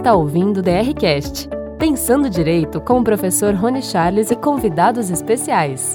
está ouvindo o DRCast, Pensando Direito com o professor Rony Charles e convidados especiais.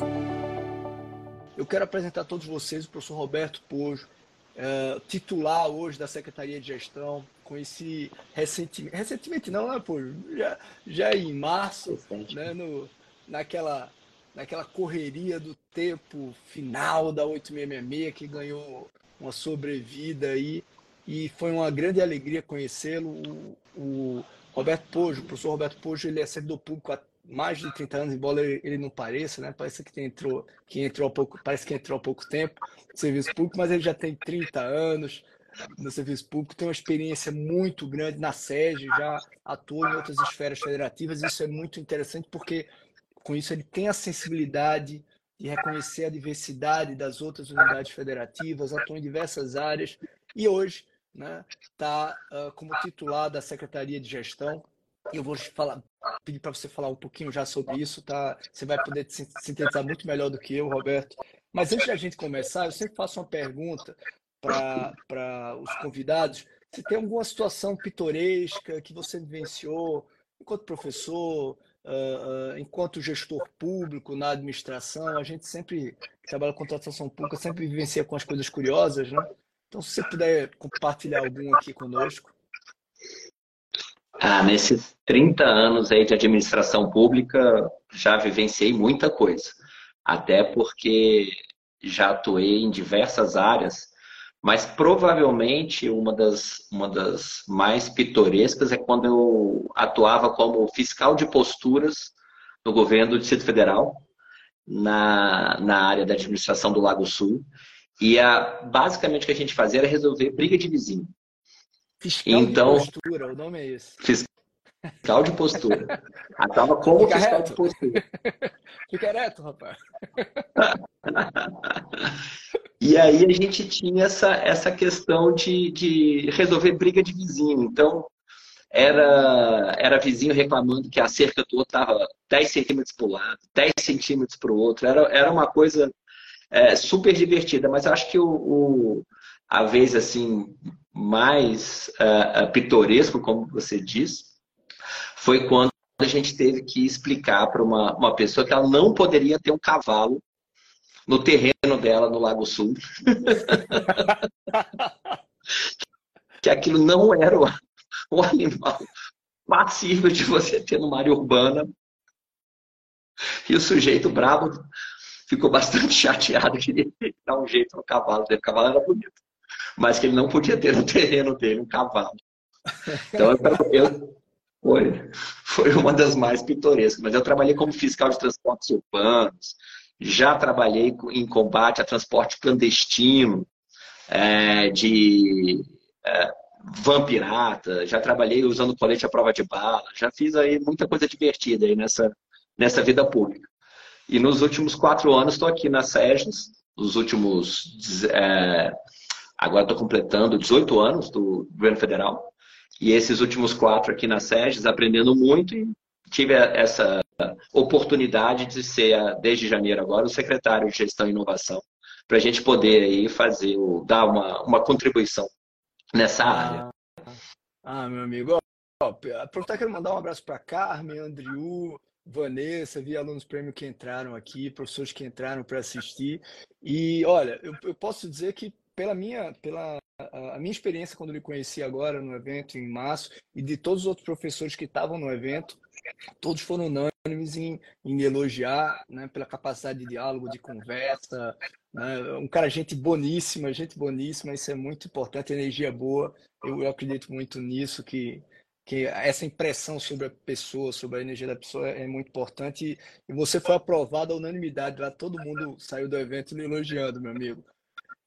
Eu quero apresentar a todos vocês o professor Roberto Pojo, é, titular hoje da Secretaria de Gestão, conheci recentemente, recentemente não, né, Pojo? Já, já em março, né, no, naquela, naquela correria do tempo final da 8666, que ganhou uma sobrevida aí, e foi uma grande alegria conhecê-lo. O, o, Roberto Pojo, o professor Roberto Pojo, ele é servidor público há mais de 30 anos, embora ele não pareça, né? Parece que entrou, que entrou há pouco, parece que entrou há pouco tempo no serviço público, mas ele já tem 30 anos no serviço público, tem uma experiência muito grande na SEG, já atuou em outras esferas federativas, isso é muito interessante porque com isso ele tem a sensibilidade de reconhecer a diversidade das outras unidades federativas, atua em diversas áreas e hoje né, tá, uh, como titular da Secretaria de Gestão. Eu vou falar, pedir para você falar um pouquinho já sobre isso, tá? Você vai poder sintetizar muito melhor do que eu, Roberto. Mas antes da gente começar, eu sempre faço uma pergunta para os convidados. Se tem alguma situação pitoresca que você vivenciou enquanto professor, uh, uh, enquanto gestor público na administração, a gente sempre que trabalha com contratação pública sempre vivencia com as coisas curiosas, né? Então, se você puder compartilhar algum aqui conosco. Ah, nesses 30 anos aí de administração pública, já vivenciei muita coisa. Até porque já atuei em diversas áreas, mas provavelmente uma das, uma das mais pitorescas é quando eu atuava como fiscal de posturas no governo do Distrito Federal, na, na área da administração do Lago Sul. E a, basicamente o que a gente fazia era resolver briga de vizinho. Fiscal então, de postura, o nome é esse. Fiscal de postura. Atuava como Fica fiscal reto. de postura. Fica reto, rapaz. e aí a gente tinha essa, essa questão de, de resolver briga de vizinho. Então, era, era vizinho reclamando que a cerca do outro estava 10 centímetros para o lado, 10 centímetros para o outro. Era, era uma coisa é, super divertida, mas acho que o, o, a vez assim mais uh, pitoresco, como você diz, foi quando a gente teve que explicar para uma, uma pessoa que ela não poderia ter um cavalo no terreno dela no Lago Sul. que aquilo não era o, o animal passível de você ter numa área urbana. E o sujeito bravo ficou bastante chateado, queria dar um jeito no cavalo dele. O cavalo era bonito, mas que ele não podia ter no terreno dele um cavalo. Então, eu, foi, foi uma das mais pitorescas. Mas eu trabalhei como fiscal de transportes urbanos, já trabalhei em combate a transporte clandestino, é, de é, van pirata, já trabalhei usando colete à prova de bala, já fiz aí muita coisa divertida aí nessa, nessa vida pública. E nos últimos quatro anos estou aqui na SEGES, nos últimos. É, agora estou completando 18 anos do governo federal. E esses últimos quatro aqui na SEGES, aprendendo muito e tive essa oportunidade de ser, desde janeiro agora, o secretário de Gestão e Inovação, para a gente poder aí fazer, dar uma, uma contribuição nessa ah, área. Ah, meu amigo. aproveitar que mandar um abraço para Carmen, Andriu, Vanessa, vi alunos prêmio que entraram aqui, professores que entraram para assistir. E olha, eu, eu, posso dizer que pela minha, pela a, minha experiência quando lhe conheci agora no evento em março e de todos os outros professores que estavam no evento, todos foram unânimes em, em elogiar, né, pela capacidade de diálogo, de conversa, né, um cara gente boníssima, gente boníssima, isso é muito importante, energia boa. Eu, eu acredito muito nisso que que essa impressão sobre a pessoa, sobre a energia da pessoa é muito importante e você foi aprovado à unanimidade lá, todo mundo saiu do evento lhe elogiando, meu amigo.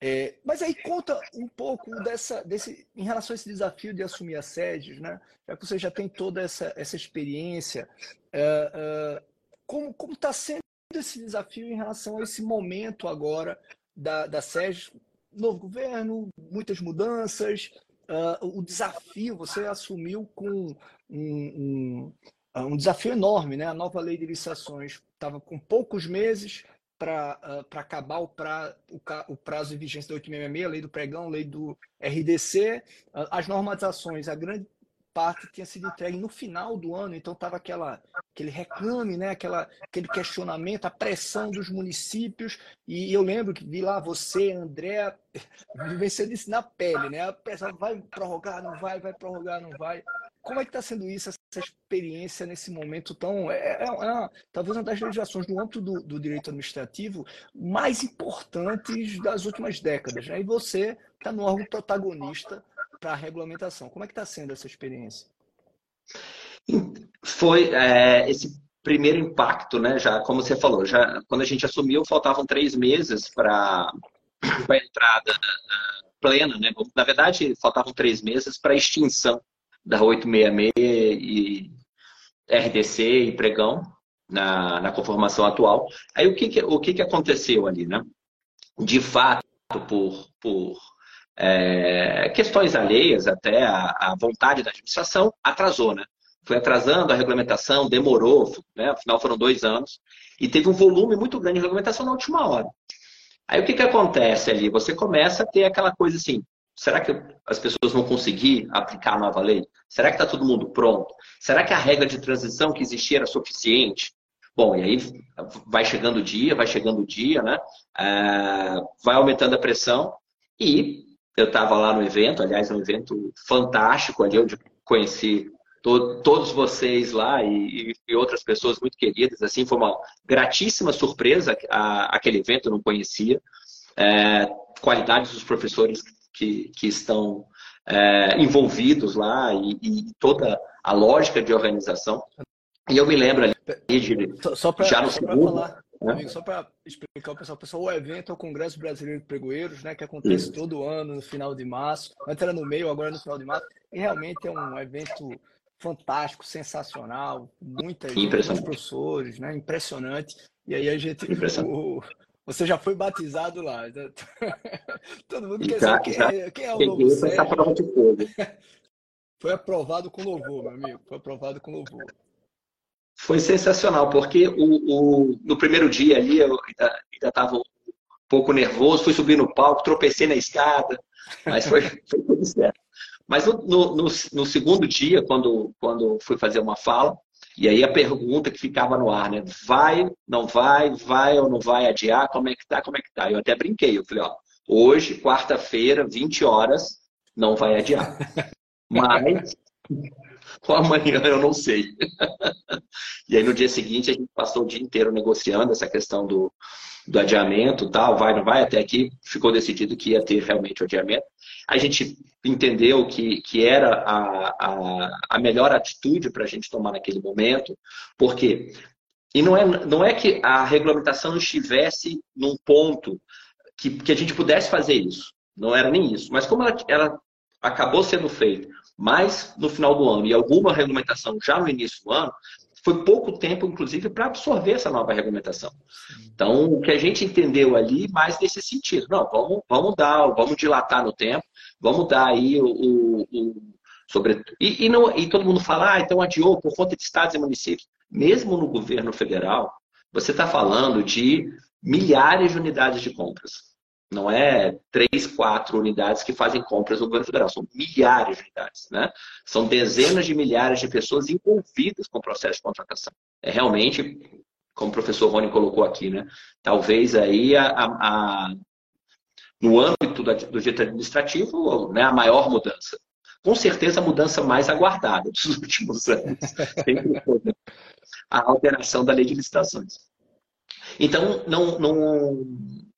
É, mas aí conta um pouco dessa, desse, em relação a esse desafio de assumir a sede, né? Já que você já tem toda essa, essa experiência, é, é, como está sendo esse desafio em relação a esse momento agora da, da sede, novo governo, muitas mudanças, uh, o desafio, você assumiu com um, um, ah, um, desafio enorme, né? A nova lei de licitações estava com poucos meses para uh, acabar o, pra, o, o, prazo de vigência da 866, lei do pregão, lei do RDC, uh, as normatizações, a grande parte tinha sido entregue no final do ano, então estava aquela aquele reclame, né? Aquela, aquele questionamento, a pressão dos municípios. E eu lembro que vi lá você, André, vivenciando isso na pele, né? A pressão vai prorrogar, não vai, vai prorrogar, não vai. Como é que está sendo isso, essa experiência nesse momento tão. É, é, é talvez uma das legislações no âmbito do, do, direito administrativo mais importantes das últimas décadas. Né? E você está no órgão protagonista para a regulamentação. Como é que está sendo essa experiência? Foi é, esse primeiro impacto, né? Já como você falou, já quando a gente assumiu faltavam três meses para a entrada plena, né? Na verdade faltavam três meses para a extinção da 866 e RDC e pregão na, na conformação atual. Aí o que, que o que, que aconteceu ali, né? De fato, por, por é, questões alheias até à, vontade da administração, atrasou, né? Foi atrasando a regulamentação, demorou, né? afinal foram dois anos, e teve um volume muito grande de regulamentação na última hora. Aí o que, que acontece ali? Você começa a ter aquela coisa assim, será que as pessoas vão conseguir aplicar a nova lei? Será que está todo mundo pronto? Será que a regra de transição que existia era suficiente? Bom, e aí vai chegando o dia, vai chegando o dia, né? É, vai aumentando a pressão e eu estava lá no evento, aliás, um evento fantástico ali, onde conheci to todos vocês lá e, e, outras pessoas muito queridas. Assim, foi uma gratíssima surpresa a, aquele evento, eu não conhecia. É, qualidades dos professores que, que estão é, envolvidos lá e, e, toda a lógica de organização. E eu me lembro ali de, só, só pra, já no segundo. Falar? Amigo, só para explicar o pessoal, pessoal, o evento é o Congresso Brasileiro de Pregoeiros, né, que acontece Isso. todo ano no final de março. Antes era no meio, agora é no final de março. E realmente é um evento fantástico, sensacional, muitas muitos professores, né, impressionante. E aí a gente o, você já foi batizado lá. Todo mundo quer saber quem, quem, é o novo Sérgio. Foi aprovado com louvor, meu amigo. Foi aprovado com louvor. Foi sensacional, porque o, o, no primeiro dia ali eu ainda estava um pouco nervoso, fui subir no palco, tropecei na escada, mas foi, foi tudo certo. Mas no, no, no, segundo dia, quando, quando fui fazer uma fala, e aí a pergunta que ficava no ar, né? Vai, não vai, vai ou não vai adiar? Como é que tá? Como é que tá? Eu até brinquei, eu falei, ó, hoje, quarta-feira, 20 horas, não vai adiar. Mas ou amanhã eu não sei. e aí no dia seguinte a gente passou o dia inteiro negociando essa questão do, do adiamento, tal, vai, não vai, até aqui ficou decidido que ia ter realmente o adiamento. A gente entendeu que, que era a, a, a melhor atitude para a gente tomar naquele momento, porque e não é, não é que a regulamentação estivesse num ponto que, que a gente pudesse fazer isso. Não era nem isso. Mas como ela, ela acabou sendo feita mas no final do ano e alguma regulamentação já no início do ano, foi pouco tempo, inclusive, para absorver essa nova regulamentação. Então, o que a gente entendeu ali, mais nesse sentido, não, vamos, vamos dar, vamos dilatar no tempo, vamos dar aí o, o, o sobre e, e, não, e todo mundo fala, ah, então adiou por conta de estados e municípios. Mesmo no governo federal, você está falando de milhares de unidades de compras. Não é três, quatro unidades que fazem compras no governo federal, são milhares de unidades. Né? São dezenas de milhares de pessoas envolvidas com o processo de contratação. É realmente, como o professor Rony colocou aqui, né? talvez aí a, a, a no âmbito do direito administrativo, né, a maior mudança. Com certeza a mudança mais aguardada dos últimos anos. Né? a alteração da lei de licitações. Então, não, não,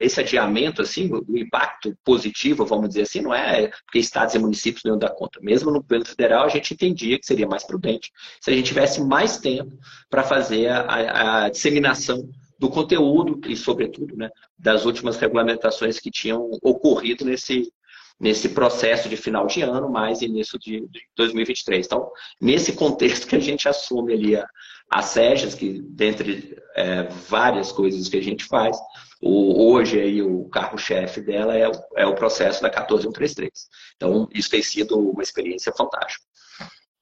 esse adiamento, assim, o impacto positivo, vamos dizer assim, não é porque estados e municípios não dar conta. Mesmo no governo federal, a gente entendia que seria mais prudente se a gente tivesse mais tempo para fazer a, a, disseminação do conteúdo e, sobretudo, né, das últimas regulamentações que tinham ocorrido nesse, nesse processo de final de ano, mais início de, de 2023. Então, nesse contexto que a gente assume ali a, a SEGES, que dentre é, várias coisas que a gente faz, o, hoje aí o carro-chefe dela é, é o processo da 14133. Então, isso tem sido uma experiência fantástica.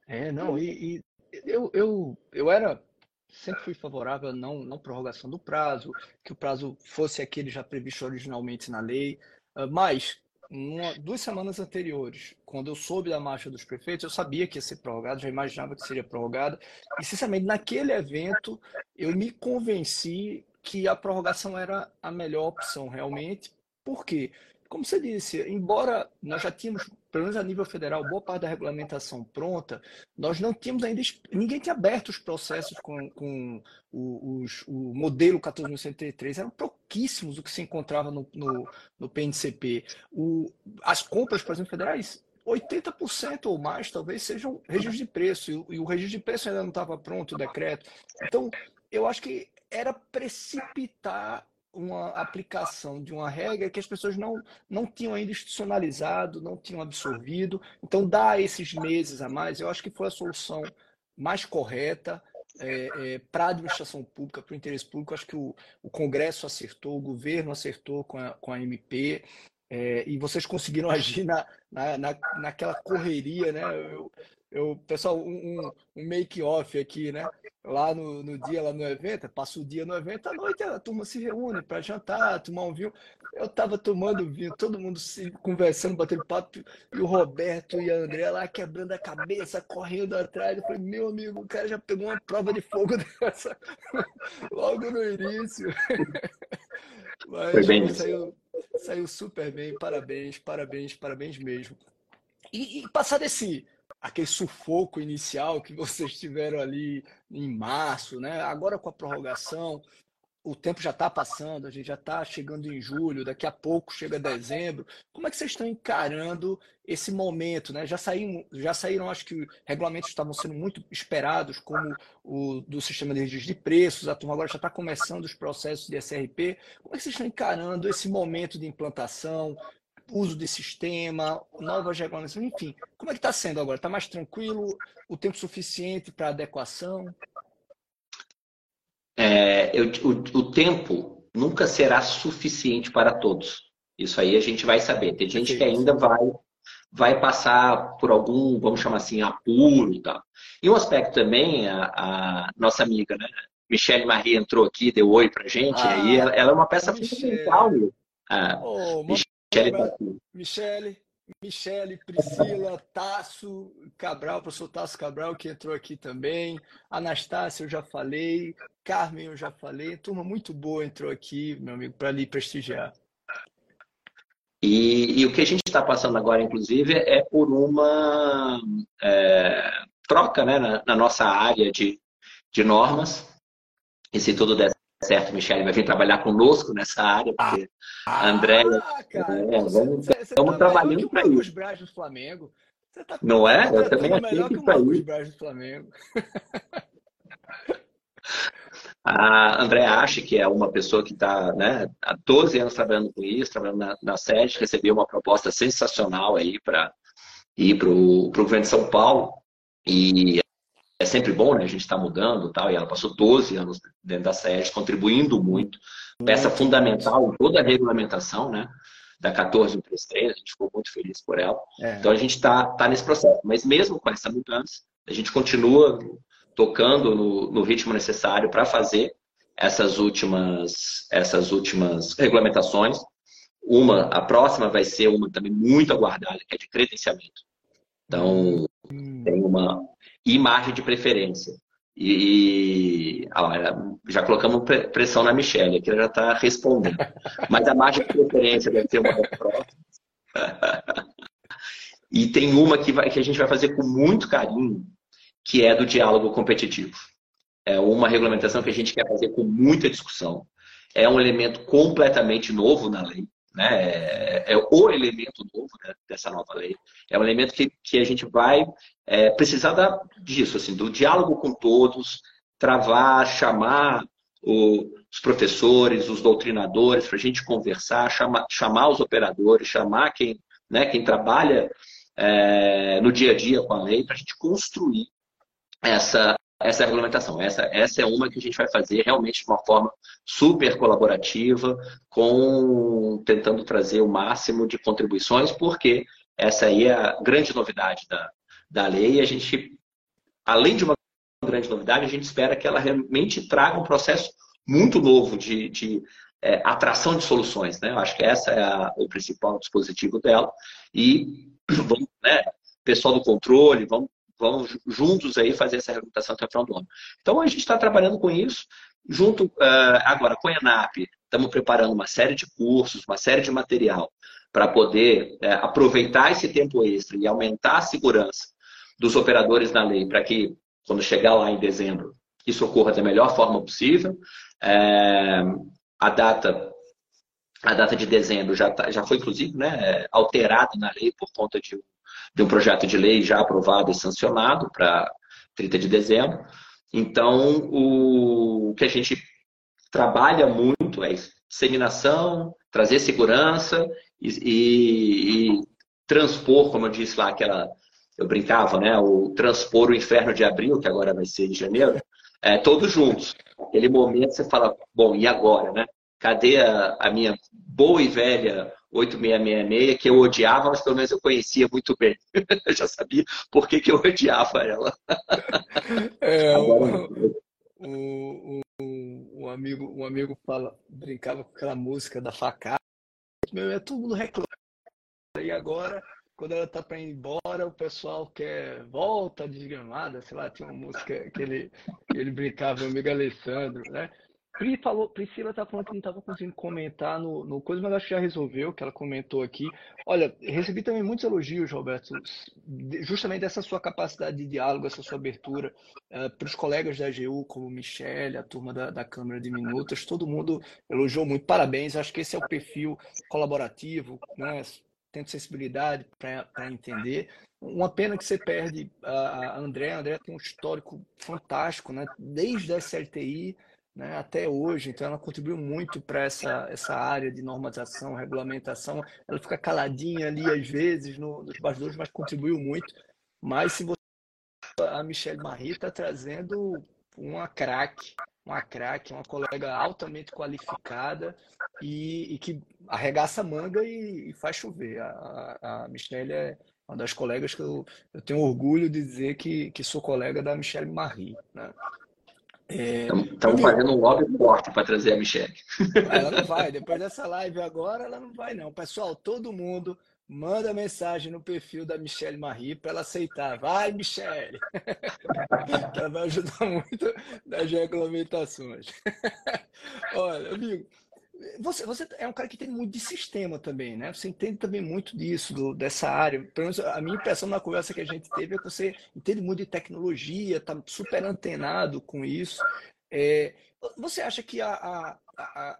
É, não, e, e eu, eu, eu era sempre fui favorável à não, não prorrogação do prazo, que o prazo fosse aquele já previsto originalmente na lei, ah, mas uma, duas semanas anteriores, quando eu soube da marcha dos prefeitos, eu sabia que ia ser prorrogado, já imaginava que seria prorrogada. E, sinceramente, naquele evento, eu me convenci que a prorrogação era a melhor opção, realmente. Por quê? Como você disse, embora nós já tínhamos, pelo menos a nível federal, boa parte da regulamentação pronta, nós não tínhamos ainda, ninguém tinha aberto os processos com, com o, os, o modelo 14.103, eram pouquíssimos o que se encontrava no, no, no PNCP. O, as compras, por exemplo, federais, 80% ou mais talvez sejam registros de preço, e, e o registro de preço ainda não estava pronto, o decreto. Então, eu acho que era precipitar uma aplicação de uma regra que as pessoas não, não tinham ainda institucionalizado, não tinham absorvido. Então, dar esses meses a mais, eu acho que foi a solução mais correta é, é, para a administração pública, para o interesse público. Acho que o, o Congresso acertou, o governo acertou com a, com a MP. É, e vocês conseguiram agir na, na, na, naquela correria, né? Eu, eu, pessoal, um, um make-off aqui, né? Lá no, no dia, lá no evento, passa o dia no evento, à noite a turma se reúne para jantar, tomar um vinho. Eu estava tomando vinho, todo mundo se conversando, batendo papo, e o Roberto e a André lá quebrando a cabeça, correndo atrás. Eu falei, meu amigo, o cara já pegou uma prova de fogo dessa logo no início. Mas Foi bem saiu, saiu super bem, parabéns, parabéns, parabéns mesmo. E, e passar desse aquele sufoco inicial que vocês tiveram ali em março, né? Agora com a prorrogação, o tempo já está passando, a gente já está chegando em julho, daqui a pouco chega dezembro. Como é que vocês estão encarando esse momento? Né? Já, saíram, já saíram, acho que regulamentos estavam sendo muito esperados, como o do sistema de registro de preços, a turma agora já está começando os processos de SRP. Como é que vocês estão encarando esse momento de implantação, uso de sistema, novas regulamentações, enfim. Como é que está sendo agora? Está mais tranquilo? O tempo suficiente para adequação? É, eu, o, o, tempo nunca será suficiente para todos. Isso aí a gente vai saber. Tem gente que ainda vai vai passar por algum, vamos chamar assim, apuro e tal. E um aspecto também, a, a nossa amiga, né? Michelle Marie entrou aqui, deu oi pra gente, ah, e ela, ela, é uma peça fundamental. Ah, oh, Michele, tá Michele, Michele, Priscila, Tasso Cabral, professor Tasso Cabral, que entrou aqui também. Anastácia, eu já falei. Carmen, eu já falei. Turma muito boa entrou aqui, meu amigo, para lhe prestigiar. E, e, o que a gente está passando agora, inclusive, é por uma é, troca né, na, na, nossa área de, de normas. E se tudo der certo, Michele vai vir trabalhar conosco nessa área, porque ah, a Andréia. Cara, é, vamos, você, estamos tá trabalhando para isso. Braz do Flamengo. Você tá, Não é? Eu tá também melhor que o Marcos Braz do Flamengo. A André acha que é uma pessoa que está né, há 12 anos trabalhando com isso, trabalhando na, na sede, recebeu uma proposta sensacional aí para ir para o governo de São Paulo. E sempre bom, né? A gente está mudando tal, e ela passou 12 anos dentro da SES, contribuindo muito. Peça fundamental em toda a regulamentação, né? Da 14133, a gente ficou muito feliz por ela. É. Então a gente está tá nesse processo. Mas mesmo com essa mudança, a gente continua tocando no, no ritmo necessário para fazer essas últimas, essas últimas regulamentações. Uma, a próxima vai ser uma também muito aguardada, que é de credenciamento. Então, hum. tem uma, e margem de preferência. E já colocamos pressão na Michelle, que ela já está respondendo. Mas a margem de preferência deve ter uma das próximas. e tem uma que, vai, que a gente vai fazer com muito carinho, que é do diálogo competitivo. É uma regulamentação que a gente quer fazer com muita discussão. É um elemento completamente novo na lei. Né? É, é o elemento novo né, dessa nova lei. É um elemento que, que a gente vai é, precisar da, disso, assim, do diálogo com todos, travar, chamar o, os professores, os doutrinadores, para a gente conversar, chama, chamar os operadores, chamar quem, né, quem trabalha é, no dia a dia com a lei, para a gente construir essa, essa regulamentação. Essa, essa é uma que a gente vai fazer realmente de uma forma super colaborativa, com tentando trazer o máximo de contribuições, porque essa aí é a grande novidade da, da lei. A gente, além de uma grande novidade, a gente espera que ela realmente traga um processo muito novo de, de é, atração de soluções. Né? Eu acho que essa é a, o principal dispositivo dela. E vamos, né, pessoal do controle, vamos, vamos juntos aí fazer essa recrutação até o final do ano. Então a gente está trabalhando com isso. Junto uh, agora com a ENAP, estamos preparando uma série de cursos, uma série de material para poder uh, aproveitar esse tempo extra e aumentar a segurança dos operadores na lei, para que, quando chegar lá em dezembro, isso ocorra da melhor forma possível. É, a data a data de dezembro já, tá, já foi, inclusive, né, alterada na lei por conta de, de um projeto de lei já aprovado e sancionado para 30 de dezembro. Então, o que a gente trabalha muito é disseminação, trazer segurança e, e, e transpor, como eu disse lá, aquela eu brincava, né? O transpor o inferno de abril, que agora vai ser de janeiro, é, todos juntos. Aquele momento você fala, bom, e agora, né? Cadê a, a minha boa e velha 8666, que eu odiava, mas pelo menos eu conhecia muito bem. eu já sabia por que, que eu odiava ela. É, agora, um, um, um, amigo, um amigo fala, brincava com aquela música da facada. Meu, é todo mundo reclama. E agora quando ela tá para ir embora, o pessoal quer volta desgramada, sei lá, tinha uma música que ele, que ele brincava, meu amigo Alessandro, né? Falou, Priscila tá falando que não estava conseguindo comentar no, no coisa, mas acho que já resolveu, que ela comentou aqui. Olha, recebi também muitos elogios, Roberto, justamente dessa sua capacidade de diálogo, essa sua abertura uh, eh, para os colegas da AGU, como Michele, a turma da, da Câmara de Minutas, todo mundo elogiou muito. Parabéns, acho que esse é o perfil colaborativo, né? tendo sensibilidade para entender. Uma pena que você perde a André. A André tem um histórico fantástico, né? desde a SLTI né, até hoje. Então, ela contribuiu muito para essa, essa área de normatização, regulamentação. Ela fica caladinha ali, às vezes, no, nos bastidores, mas contribuiu muito. Mas se você. A Michelle Marie está trazendo uma craque uma craque, uma colega altamente qualificada e, e que arregaça a manga e, e faz chover. A, a, Michelle é uma das colegas que eu, eu tenho orgulho de dizer que, que sou colega da Michelle Marie. Né? Estamos é, fazendo um lobby forte para trazer a Michelle. Ela não vai, depois dessa live agora, ela não vai, não. Pessoal, todo mundo manda mensagem no perfil da Michelle Marie para ela aceitar. Vai, Michelle! ela vai ajudar muito nas regulamentações. Olha, amigo, você, você é um cara que tem muito de sistema também, né? Você entende também muito disso, do, dessa área. Pelo menos a minha impressão na conversa que a gente teve é que você entende muito de tecnologia, está super antenado com isso. É, você acha que a, a,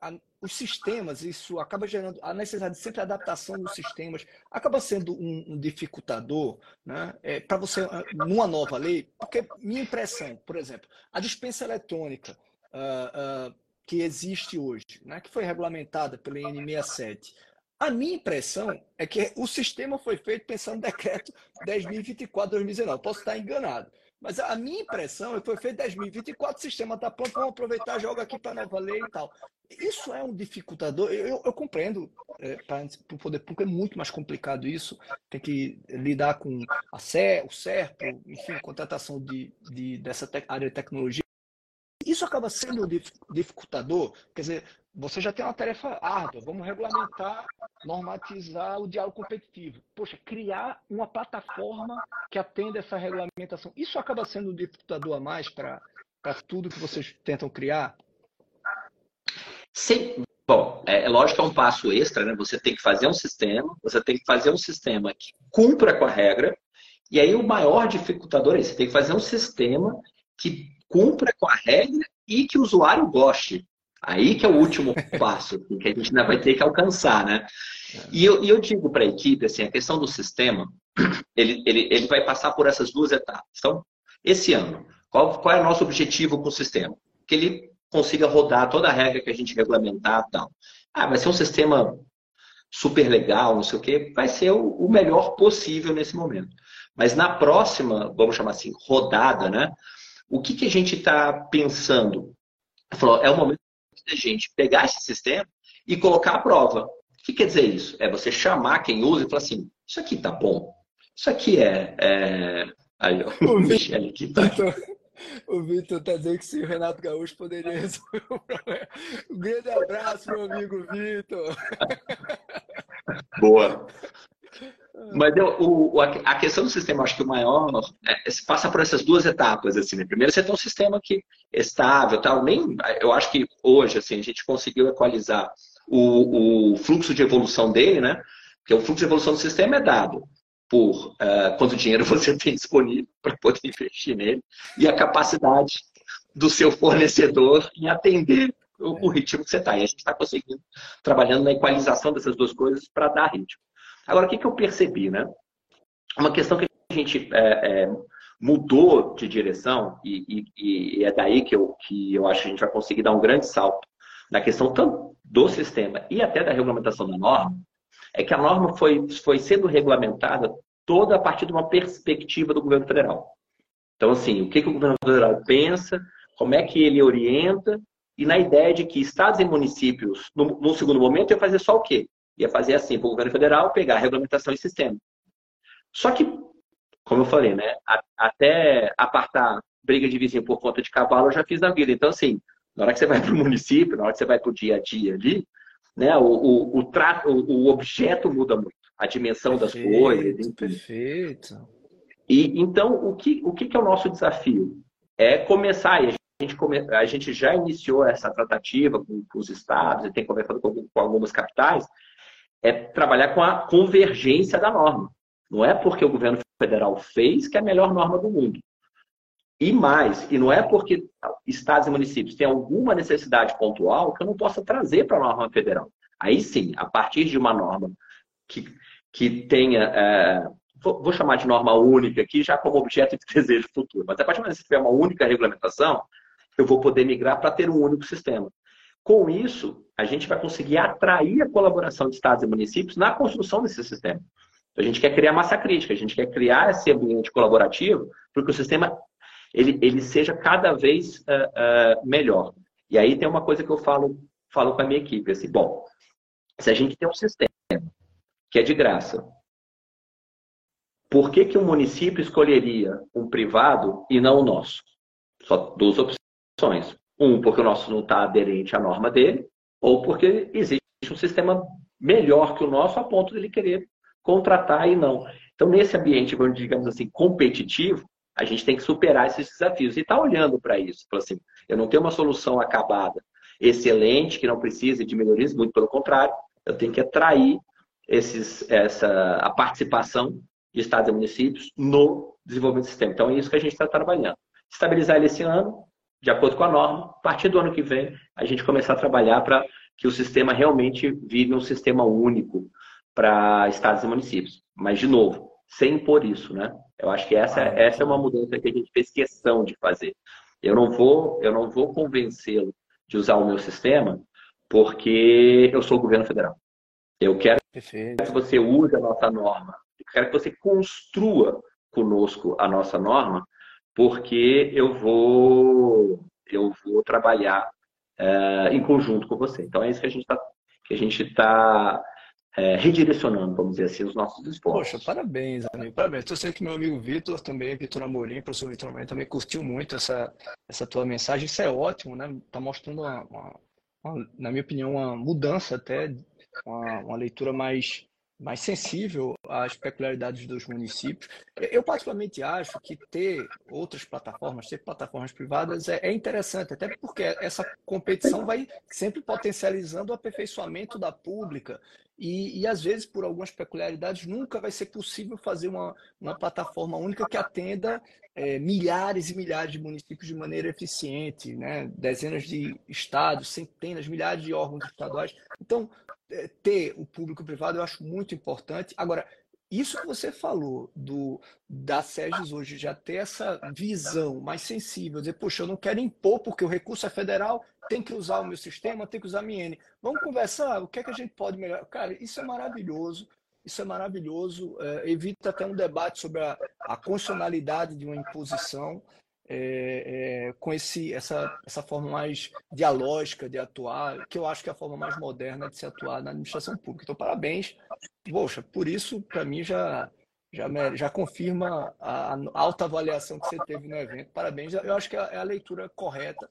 a, os sistemas, isso acaba gerando a necessidade de sempre adaptação dos sistemas, acaba sendo um, um dificultador né, é, para você, ah, numa nova lei? Porque minha impressão, por exemplo, a dispensa eletrônica uh, uh, que existe hoje, né, que foi regulamentada pela N67, a minha impressão é que o sistema foi feito pensando no decreto 10.024-2019. Posso estar enganado. Mas a minha impressão é que foi feito 2024, o sistema está pronto, vamos aproveitar, joga aqui para a nova lei e tal. Isso é um dificultador, eu, eu compreendo, é, para o poder público é muito mais complicado isso, tem que lidar com a CE, o SERPO, enfim, contratação de, de, dessa área de tecnologia. Isso acaba sendo dificultador, quer dizer, você já tem uma tarefa árdua, vamos regulamentar, normatizar o diálogo competitivo. Poxa, criar uma plataforma que atenda essa regulamentação. Isso acaba sendo um dificultador a mais para tudo que vocês tentam criar? Sim. Bom, é, é lógico que é um passo extra, né? Você tem que fazer um sistema, você tem que fazer um sistema que cumpra com a regra, e aí o maior dificultador é esse, você tem que fazer um sistema que cumpra com a regra e que o usuário goste. Aí que é o último passo que a gente ainda vai ter que alcançar, né? E eu, e eu digo para a equipe, assim, a questão do sistema, ele, ele, ele vai passar por essas duas etapas. Então, esse ano, qual, qual é o nosso objetivo com o sistema? Que ele consiga rodar toda a regra que a gente regulamentar e tal. Ah, vai ser um sistema super legal, não sei o quê, vai ser o, o melhor possível nesse momento. Mas na próxima, vamos chamar assim, rodada, né? O que, que a gente está pensando? Falou, é o momento da gente pegar esse sistema e colocar à prova. O que quer dizer isso? É você chamar quem usa e falar assim: isso aqui tá bom. Isso aqui é. é... Aí, ó, o Michele aqui tá. O Vitor está dizendo que se o Renato Gaúcho poderia resolver o problema. Um grande abraço, meu amigo Vitor. Boa. Mas eu, o, a questão do sistema, acho que o maior é, se passa por essas duas etapas. Assim, né? Primeiro, você tem um sistema que é estável, tal. Nem, eu acho que hoje assim, a gente conseguiu equalizar o, o fluxo de evolução dele, né? Porque o fluxo de evolução do sistema é dado por uh, quanto dinheiro você tem disponível para poder investir nele e a capacidade do seu fornecedor em atender o, o ritmo que você está. E a gente está conseguindo, trabalhando na equalização dessas duas coisas para dar ritmo. Agora, o que, que eu percebi, né? Uma questão que a gente é, é, mudou de direção, e, e, e, é daí que eu, que eu acho que a gente vai conseguir dar um grande salto na questão tanto do sistema e até da regulamentação da norma, é que a norma foi, foi sendo regulamentada toda a partir de uma perspectiva do governo federal. Então, assim, o que, que o governo federal pensa, como é que ele orienta, e na ideia de que estados e municípios, no segundo momento, ia fazer só o quê? Ia fazer assim, para o governo federal pegar a regulamentação e sistema. Só que, como eu falei, né, até apartar briga de vizinho por conta de cavalo eu já fiz na vida. Então, assim, na hora que você vai para o município, na hora que você vai para o dia a dia ali, né, o, o, o, trato, o, o objeto muda muito, a dimensão perfeito, das coisas. Enfim. Perfeito. E, então, o que, o que é o nosso desafio? É começar, e a gente, come, a gente já iniciou essa tratativa com, com os estados e tem conversado com, com algumas capitais, é trabalhar com a convergência da norma. Não é porque o governo federal fez que é a melhor norma do mundo. E mais, e não é porque estados e municípios têm alguma necessidade pontual que eu não possa trazer para a norma federal. Aí sim, a partir de uma norma que, que tenha, é, vou, vou, chamar de norma única aqui, já como objeto de desejo futuro, mas a partir do momento que tiver uma única regulamentação, eu vou poder migrar para ter um único sistema. Com isso, a gente vai conseguir atrair a colaboração de estados e municípios na construção desse sistema. A gente quer criar massa crítica, a gente quer criar esse ambiente colaborativo, porque o sistema ele, ele seja cada vez uh, uh, melhor. E aí tem uma coisa que eu falo, falo com a minha equipe, assim, bom, se a gente tem um sistema que é de graça, por que, que um município escolheria um privado e não o nosso? Só duas opções. Um, porque o nosso não está aderente à norma dele, ou porque existe um sistema melhor que o nosso a ponto de ele querer contratar e não. Então, nesse ambiente, digamos assim, competitivo, a gente tem que superar esses desafios e está olhando para isso. Assim, eu não tenho uma solução acabada, excelente, que não precise de melhorias, muito pelo contrário, eu tenho que atrair esses, essa, a participação de estados e municípios no desenvolvimento do sistema. Então, é isso que a gente está trabalhando. Estabilizar ele esse ano, de acordo com a norma, a partir do ano que vem, a gente começar a trabalhar para que o sistema realmente vire um sistema único para estados e municípios. Mas, de novo, sem impor isso, né? Eu acho que essa, ah, essa é uma mudança que a gente fez questão de fazer. Eu não vou, eu não vou convencê-lo de usar o meu sistema porque eu sou o governo federal. Eu quero Perfeito. que você use a nossa norma. Eu quero que você construa conosco a nossa norma, porque eu vou, eu vou trabalhar é, em conjunto com você. Então é isso que a gente está que a gente está é, redirecionando, vamos dizer assim, os nossos esforços. Poxa, parabéns, amigo, parabéns. Eu sei que meu amigo Vitor também, Vitor Amorim, professor Vitor Amorim, também curtiu muito essa, essa tua mensagem. Isso é ótimo, né? Está mostrando, uma, uma, uma, na minha opinião, uma mudança até, uma leitura mais mais sensível às peculiaridades dos municípios. Eu, particularmente, acho que ter outras plataformas, ter plataformas privadas é, é, interessante, até porque essa competição vai sempre potencializando o aperfeiçoamento da pública e, e, às vezes, por algumas peculiaridades, nunca vai ser possível fazer uma, uma plataforma única que atenda é, milhares e milhares de municípios de maneira eficiente, né? dezenas de estados, centenas, milhares de órgãos estaduais. Então, ter o público privado eu acho muito importante. Agora, isso que você falou do da SEGES hoje já ter essa visão mais sensível, dizer, poxa, eu não quero impor porque o recurso é federal, tem que usar o meu sistema, tem que usar a minha N. Vamos conversar, o que é que a gente pode melhorar? Cara, isso é maravilhoso, isso é maravilhoso, é, evita até um debate sobre a, a constitucionalidade de uma imposição, é, é, com esse, essa, essa forma mais dialógica de atuar, que eu acho que é a forma mais moderna de se atuar na administração pública. Então, parabéns. Poxa, por isso, para mim, já, já, já confirma a, a alta avaliação que você teve no evento. Parabéns. Eu acho que é, é a leitura correta.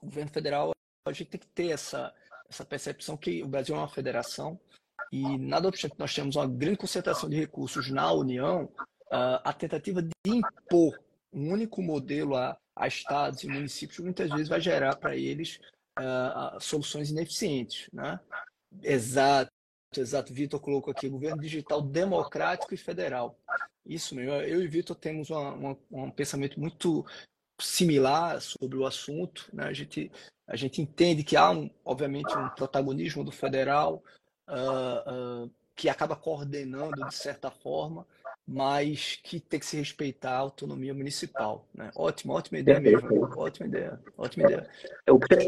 O governo federal, a gente tem que ter essa, essa percepção que o Brasil é uma federação e, nada obstante, nós temos uma grande concentração de recursos na União, a tentativa de impor um único modelo a, a estados e municípios muitas vezes vai gerar para eles uh, soluções ineficientes. Né? Exato, exato. Vitor colocou aqui, governo digital democrático e federal. Isso mesmo, eu e Vitor temos uma, uma, um pensamento muito similar sobre o assunto. Né? A, gente, a gente entende que há, um, obviamente, um protagonismo do federal uh, uh, que acaba coordenando, de certa forma, mas que tem que se respeitar a autonomia municipal. Né? Ótima, ótima ideia mesmo. Ótima ideia, ótima ideia.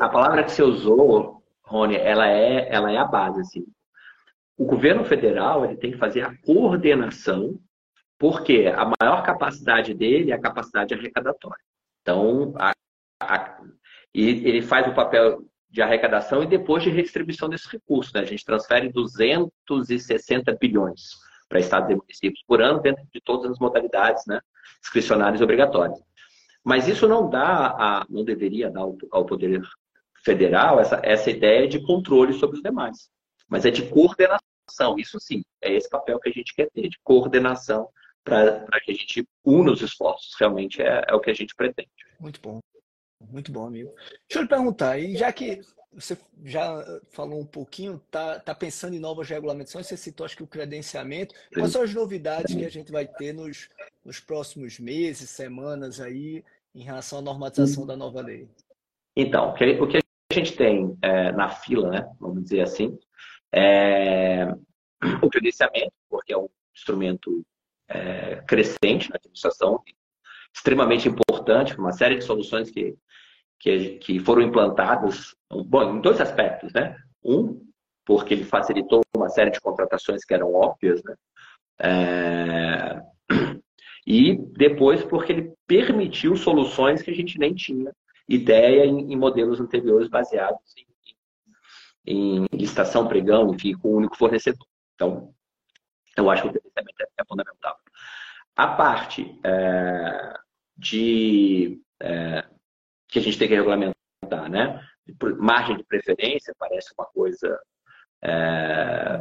A palavra que você usou, Rony, ela é, ela é a base. Assim. O governo federal ele tem que fazer a coordenação, porque a maior capacidade dele é a capacidade arrecadatória. Então, a, a, e ele faz o papel de arrecadação e depois de redistribuição desses recursos. Né? A gente transfere 260 bilhões para estados e municípios por ano, dentro de todas as modalidades né, discricionárias obrigatórias. Mas isso não dá, a, não deveria dar ao, ao Poder Federal essa, essa ideia de controle sobre os demais, mas é de coordenação. Isso sim, é esse papel que a gente quer ter, de coordenação para que a gente una os esforços. Realmente é, é o que a gente pretende. Muito bom. Muito bom, amigo. Deixa eu lhe perguntar, e já que você já falou um pouquinho, tá, tá pensando em novas regulamentações, você citou acho que o credenciamento. Quais são as novidades que a gente vai ter nos, nos próximos meses, semanas aí, em relação à normatização da nova lei? Então, o que a gente tem é, na fila, né, vamos dizer assim, é o credenciamento, porque é um instrumento é, crescente na administração, extremamente importante, uma série de soluções que que, que foram implantadas, bom, em dois aspectos, né? Um, porque ele facilitou uma série de contratações que eram óbvias, né? É... E depois porque ele permitiu soluções que a gente nem tinha ideia em, em modelos anteriores baseados em, em, licitação, pregão, enfim, com um único fornecedor. Então, eu acho que o gerenciamento é, é fundamental. A parte é, de é, que a gente tem que regulamentar, né? Margem de preferência parece uma coisa é,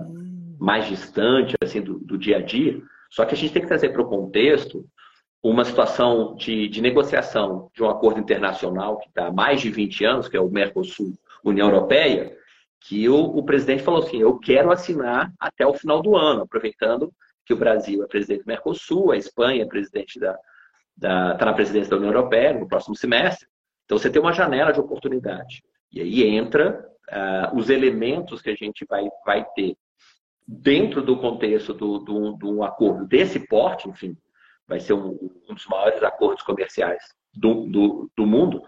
mais distante assim do, do, dia a dia, só que a gente tem que trazer para o contexto uma situação de, de, negociação de um acordo internacional que está há mais de 20 anos, que é o Mercosul União Europeia, que o, o presidente falou assim, eu quero assinar até o final do ano, aproveitando que o Brasil é presidente do Mercosul, a Espanha é presidente da, está na presidência da União Europeia no próximo semestre. Então, você tem uma janela de oportunidade. E aí entra uh, os elementos que a gente vai, vai ter dentro do contexto do, do, do acordo desse porte, enfim, vai ser um, um dos maiores acordos comerciais do, do, do mundo,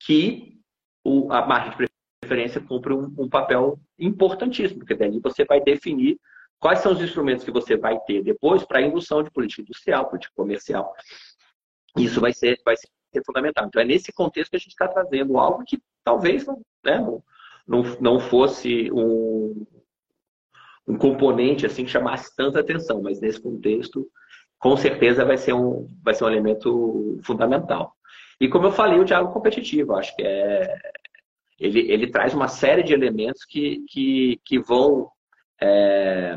que o, a margem de preferência cumpre um, um papel importantíssimo, porque daí você vai definir quais são os instrumentos que você vai ter depois para a indução de política industrial, política comercial. Isso vai ser, vai ser ser fundamental. Então, é nesse contexto que a gente está trazendo algo que talvez né, não, não fosse um, um componente assim que chamasse tanta atenção, mas nesse contexto, com certeza vai ser um, vai ser um elemento fundamental. E como eu falei, o diálogo competitivo, acho que é, ele, ele traz uma série de elementos que, que, que vão é,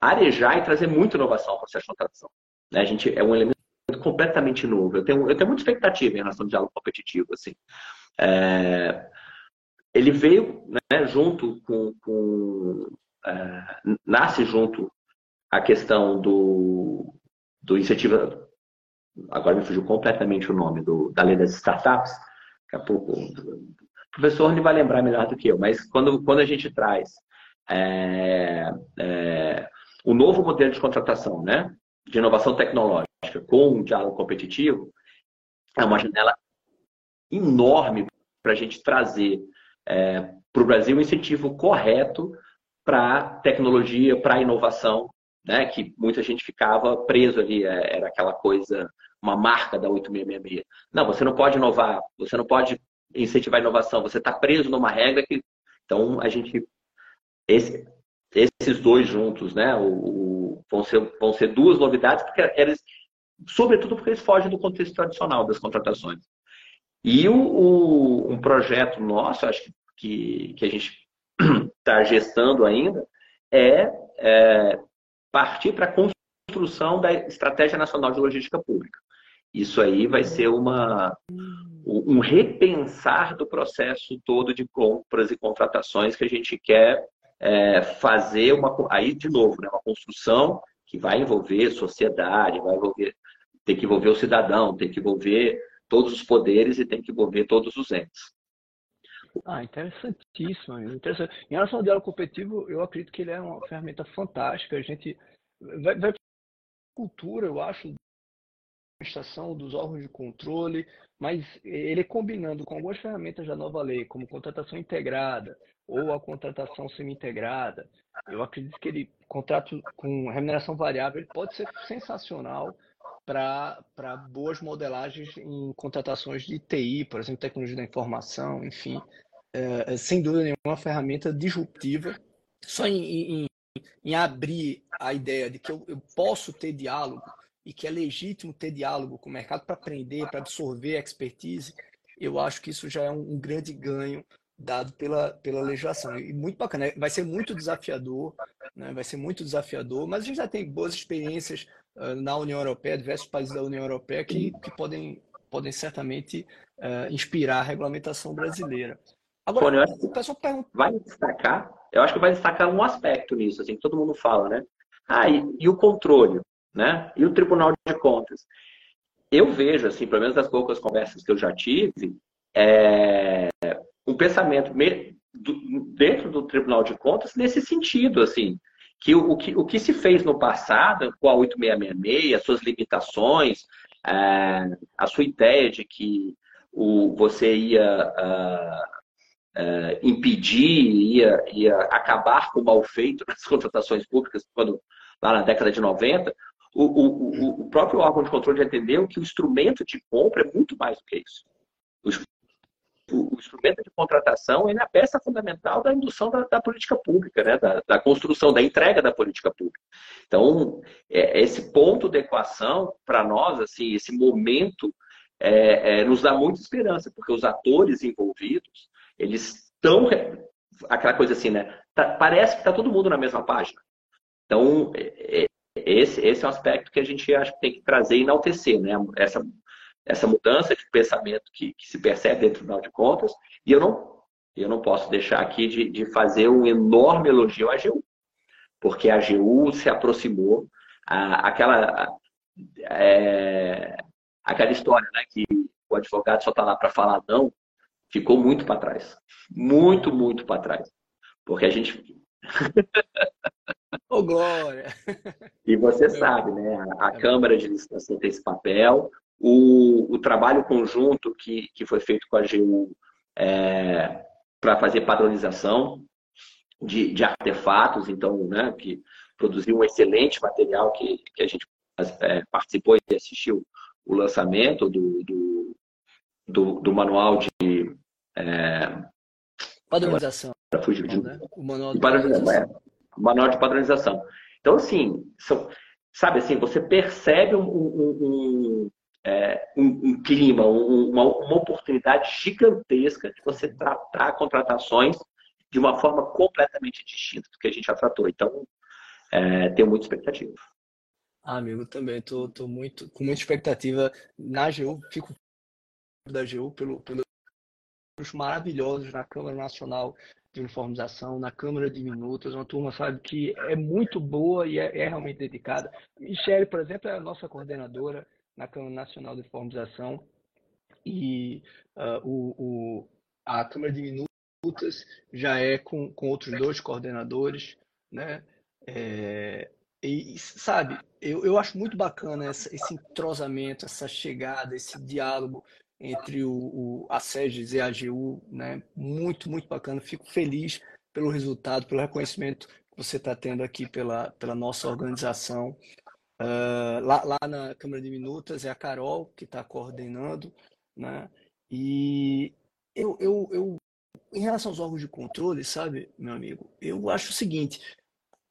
arejar e trazer muita inovação para o processo de contratação. Né? A gente, é um elemento completamente novo. Eu tenho, eu tenho muita expectativa em relação ao diálogo competitivo. Assim. É, ele veio né, junto com. com é, nasce junto a questão do, do incentivo. Agora me fugiu completamente o nome do, da lei das startups. Daqui a pouco o professor vai lembrar melhor do que eu, mas quando, quando a gente traz é, é, o novo modelo de contratação, né, de inovação tecnológica, com um diálogo competitivo, é uma janela enorme para a gente trazer é, para o Brasil um incentivo correto para tecnologia, para inovação, né? que muita gente ficava preso ali, é, era aquela coisa, uma marca da 8666. Não, você não pode inovar, você não pode incentivar a inovação, você está preso numa regra que. Então, a gente. Esse, esses dois juntos, né? O, o, vão, ser, vão ser duas novidades, porque eles, sobretudo porque eles fogem do contexto tradicional das contratações. E o, o um projeto nosso, acho que, que, a gente está gestando ainda, é, é partir para a construção da Estratégia Nacional de Logística Pública. Isso aí vai ser uma, um repensar do processo todo de compras e contratações que a gente quer é, fazer uma aí de novo né, uma construção que vai envolver sociedade, vai envolver tem que envolver o cidadão, tem que envolver todos os poderes e tem que envolver todos os entes. Ah, interessantíssimo. Interessante. Em relação ao diálogo competitivo, eu acredito que ele é uma ferramenta fantástica. A gente vai, vai cultura, eu acho, administração dos órgãos de controle, mas ele combinando com algumas ferramentas da nova lei, como contratação integrada ou a contratação semi-integrada, eu acredito que ele contrato com remuneração variável ele pode ser sensacional para boas modelagens em contratações de TI, por exemplo, tecnologia da informação, enfim, é, é, sem dúvida nenhuma, uma ferramenta disruptiva. Só em, em, em abrir a ideia de que eu, eu, posso ter diálogo e que é legítimo ter diálogo com o mercado para aprender, para absorver expertise, eu acho que isso já é um, um grande ganho dado pela, pela legislação. E muito bacana, vai ser muito desafiador, né? vai ser muito desafiador, mas a gente já tem boas experiências na União Europeia, diversos países da União Europeia que, que podem, podem certamente uh, inspirar a regulamentação brasileira. Agora, acho o pessoal pergunta... vai destacar, eu acho que vai destacar um aspecto nisso, assim, que todo mundo fala, né? Ah, e, e o controle, né? E o Tribunal de Contas. Eu vejo, assim, pelo menos das poucas conversas que eu já tive, é, um pensamento dentro do Tribunal de Contas nesse sentido, assim, que o, o que o que se fez no passado com a 8666, as suas limitações, é, a sua ideia de que o, você ia uh, uh, impedir, ia, ia acabar com o mal feito nas contratações públicas, quando lá na década de 90, o, o, o próprio órgão de controle já entendeu que o instrumento de compra é muito mais do que isso o, instrumento de contratação é a peça fundamental da indução da, da política pública, né? Da, da, construção, da entrega da política pública. Então, é, esse ponto de equação, para nós, assim, esse momento, é, é, nos dá muita esperança, porque os atores envolvidos, eles estão. Aquela coisa assim, né? Tá, parece que está todo mundo na mesma página. Então, é, é, esse, esse é um aspecto que a gente acha que tem que trazer e enaltecer, né? Essa essa mudança de pensamento que, que, se percebe dentro do Tribunal de Contas, e eu não, eu não posso deixar aqui de, de fazer um enorme elogio à AGU, porque a AGU se aproximou, a, aquela, é, aquela história né, que o advogado só está lá para falar não, ficou muito para trás. Muito, muito para trás. Porque a gente. Ô, oh, Glória! E você sabe, né? A, a Câmara de Licitação tem esse papel, o, o trabalho conjunto que, que foi feito com a AGU é, para fazer padronização de, de, artefatos, então, né, que produziu um excelente material que, que a gente é, participou e assistiu o lançamento do, do, do, do manual de é, padronização. de, né? O manual de padronização. É, manual de padronização. Então, assim, são, sabe assim, você percebe um, um, é, um, um, clima, um, uma, uma, oportunidade gigantesca de você tratar contratações de uma forma completamente distinta do que a gente já tratou. Então, é, tenho muita expectativa. Ah, amigo, também tô, tô, muito com muita expectativa na GU, fico da GU pelo, pelos maravilhosos na Câmara Nacional de Uniformização, na Câmara de Minutos, uma turma sabe que é muito boa e é, é realmente dedicada. Michele, por exemplo, é a nossa coordenadora na Câmara Nacional de Formalização e uh, o, o, a Câmara de Minutas já é com, com outros dois coordenadores, né? É, e, sabe, eu, eu acho muito bacana essa, esse entrosamento, essa chegada, esse diálogo entre o, o, a SEGES e a AGU, né? Muito, muito bacana. Fico feliz pelo resultado, pelo reconhecimento que você está tendo aqui pela, pela nossa organização. Uh, lá, lá, na Câmara de Minutas é a Carol que está coordenando, né? E eu, eu, eu, em relação aos órgãos de controle, sabe, meu amigo, eu acho o seguinte: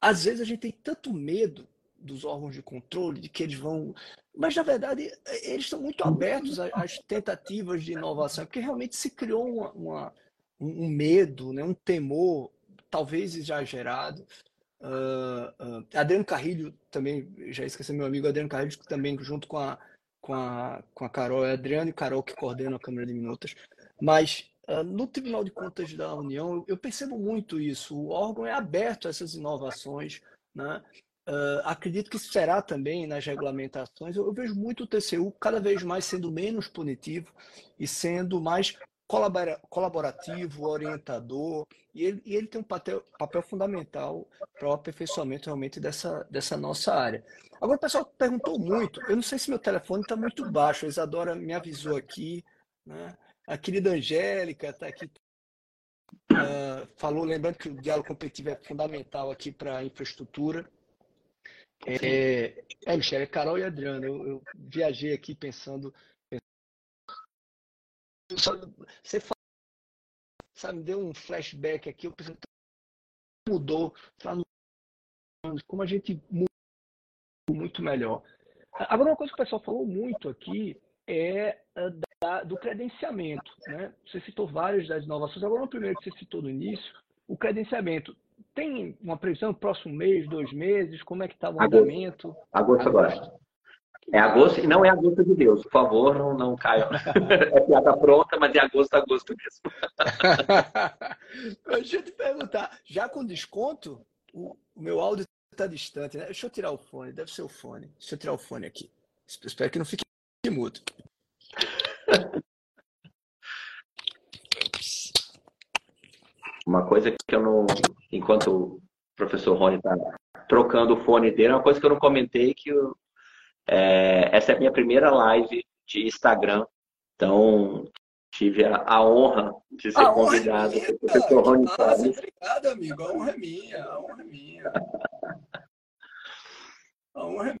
às vezes a gente tem tanto medo dos órgãos de controle, de que eles vão. Mas, na verdade, eles estão muito abertos às tentativas de inovação, porque realmente se criou uma, uma um medo, né, um temor, talvez exagerado. Uh, Adriano Carrilho também, já esqueci meu amigo Adriano Carrilho, que também junto com a, com a, com a Carol, é Adriano e Carol que coordenam a Câmara de Minutas. Mas uh, no Tribunal de Contas da União, eu, eu, percebo muito isso. O órgão é aberto a essas inovações, né? Acredito que será também nas regulamentações. Eu, eu, vejo muito o TCU cada vez mais sendo menos punitivo e sendo mais colaborativo, orientador, e ele, e ele tem um papel, papel fundamental para o aperfeiçoamento realmente dessa, dessa nossa área. Agora, o pessoal perguntou muito, eu não sei se meu telefone está muito baixo, a Isadora me avisou aqui, né? a querida Angélica está aqui Uh, falou, lembrando que o diálogo competitivo é fundamental aqui para a infraestrutura. É, é, Michele, é Carol e Adriana. Eu, eu viajei aqui pensando. Você fala, sabe, me deu um flashback aqui. Eu pensei, mudou. Como a gente mudou muito melhor. Agora, uma coisa que o pessoal falou muito aqui é da, do credenciamento. Né? Você citou várias das inovações. Agora, o primeiro que você citou no início, o credenciamento. Tem uma previsão no próximo mês, dois meses? Como é que está o andamento? Agosto, agora. É agosto, e não é agosto de Deus, por favor, não, não caiam. é piada pronta, mas é agosto, agosto mesmo. Deixa eu te perguntar, já com desconto, o, meu áudio está distante, né? Deixa eu tirar o fone, deve ser o fone. Deixa eu tirar o fone aqui. Espero que não fique mudo. Uma coisa que eu não, enquanto o professor Rony está trocando o fone dele, uma coisa que eu não comentei que é, essa é a minha primeira live de Instagram, então tive a, a honra de ser a convidado pelo professor Rony Salles. Obrigado, amigo, a honra é minha, a honra é minha. A honra é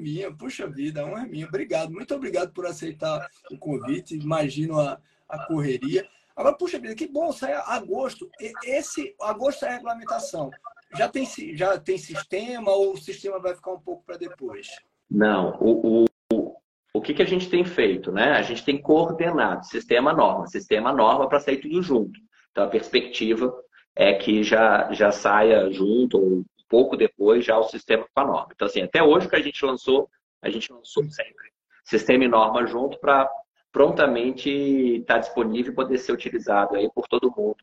minha, puxa vida, a honra é minha. Obrigado, muito obrigado por aceitar o convite. Imagino a, a correria. Agora, puxa vida, que bom, sai agosto. Esse agosto é a regulamentação. Já tem, já tem sistema ou o sistema vai ficar um pouco para depois? Não, o, o, o que, que a gente tem feito? Né? A gente tem coordenado sistema norma, sistema norma para sair tudo junto. Então, a perspectiva é que já, já saia junto, ou um pouco depois, já o sistema com a norma. Então, assim, até hoje que a gente lançou, a gente lançou sempre sistema e norma junto para prontamente estar tá disponível e poder ser utilizado aí por todo mundo,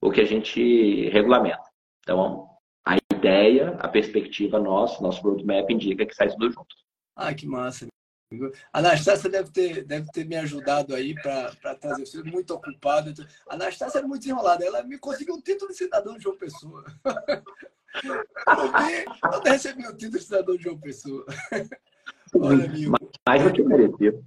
o que a gente regulamenta. Então, a ideia, a perspectiva nossa, nosso roadmap indica que sai tudo junto. Ah, que massa. A Anastácia deve ter, deve ter me ajudado aí para trazer. Sou muito ocupado. A Anastácia é muito enrolada. Ela me conseguiu um título de cidadão de João Pessoa. Eu nem recebi o título de cidadão de João Pessoa. Olha, amigo. Mais do que merecido.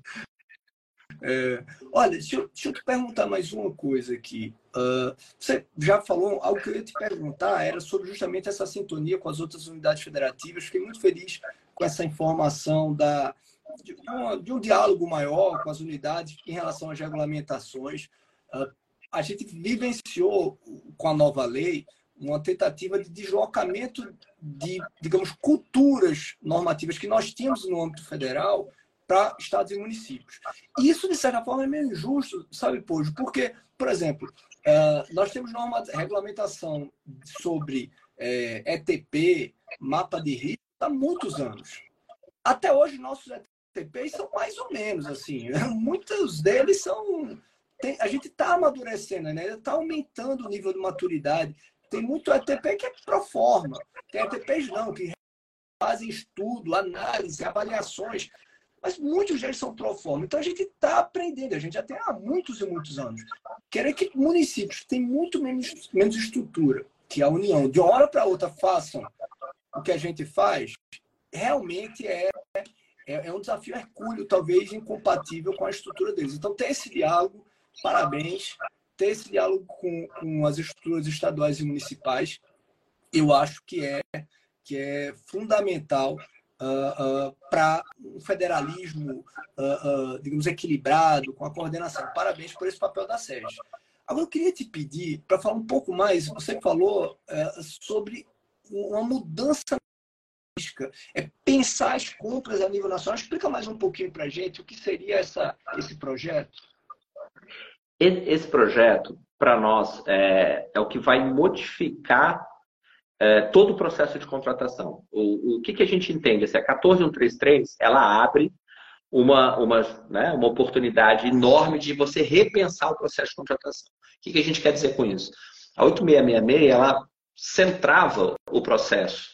É, olha, deixa eu, deixa eu, te perguntar mais uma coisa aqui. Uh, você já falou, algo que eu ia te perguntar era sobre justamente essa sintonia com as outras unidades federativas. Fiquei muito feliz com essa informação da, de, de um diálogo maior com as unidades em relação às regulamentações. Uh, a gente vivenciou com a nova lei uma tentativa de deslocamento de, digamos, culturas normativas que nós tínhamos no âmbito federal para estados e municípios. E isso, de certa forma, é meio injusto, sabe, Pojo? Porque, por exemplo, é, nós temos norma, regulamentação sobre ETP, é, mapa de risco, há muitos anos. Até hoje, nossos ETPs são mais ou menos assim. Muitos deles são. Tem, a gente está amadurecendo, né? está aumentando o nível de maturidade. Tem muito ETP que é pro forma. Tem ETPs não, que fazem estudo, análise, avaliações mas muitos deles são proforma. Então a gente está aprendendo, a gente já tem há muitos e muitos anos. Querer que municípios que têm muito menos, menos estrutura, que a União, de uma hora para outra, façam o que a gente faz, realmente é, é, é um desafio hercúleo, talvez incompatível com a estrutura deles. Então, ter esse diálogo, parabéns, ter esse diálogo com, com as estruturas estaduais e municipais, eu acho que é, que é fundamental uh, uh, para um federalismo, uh, digamos, equilibrado, com a coordenação. Parabéns por esse papel da SERG. Agora, eu queria te pedir para falar um pouco mais. Você falou sobre uma mudança é pensar as compras a nível nacional. Explica mais um pouquinho para a gente o que seria essa, esse projeto. Esse projeto, para nós, é, é, o que vai modificar é, todo o processo de contratação. O, o que, que a gente entende? Essa 14133, ela abre uma, uma, né, uma oportunidade enorme de você repensar o processo de contratação. O que, que a gente quer dizer com isso? A 8666, ela centrava o processo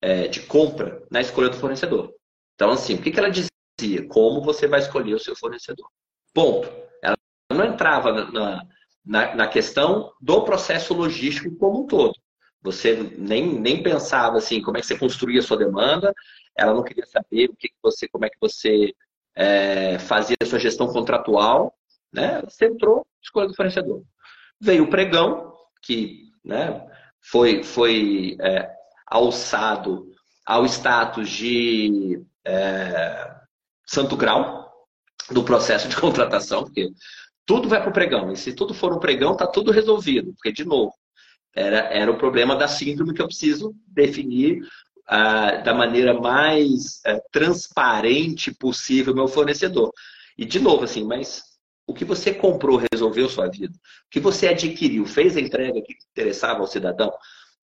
é, de compra na escolha do fornecedor. Então, assim, o que, que ela dizia? Como você vai escolher o seu fornecedor. Ponto. Ela não entrava na, na, na questão do processo logístico como um todo. Você nem, nem pensava assim, como é que você construía a sua demanda, ela não queria saber o que, que você, como é que você é, fazia a sua gestão contratual, né? Você entrou, escolha do fornecedor. Veio o pregão, que né, foi, foi é, alçado ao status de é, santo grau do processo de contratação, porque tudo vai para o pregão. E se tudo for um pregão, está tudo resolvido. Porque, de novo, era, era o problema da síndrome que eu preciso definir da maneira mais é, transparente possível meu fornecedor. E, de novo, assim, mas o que você comprou resolveu sua vida? O que você adquiriu fez a entrega que interessava ao cidadão?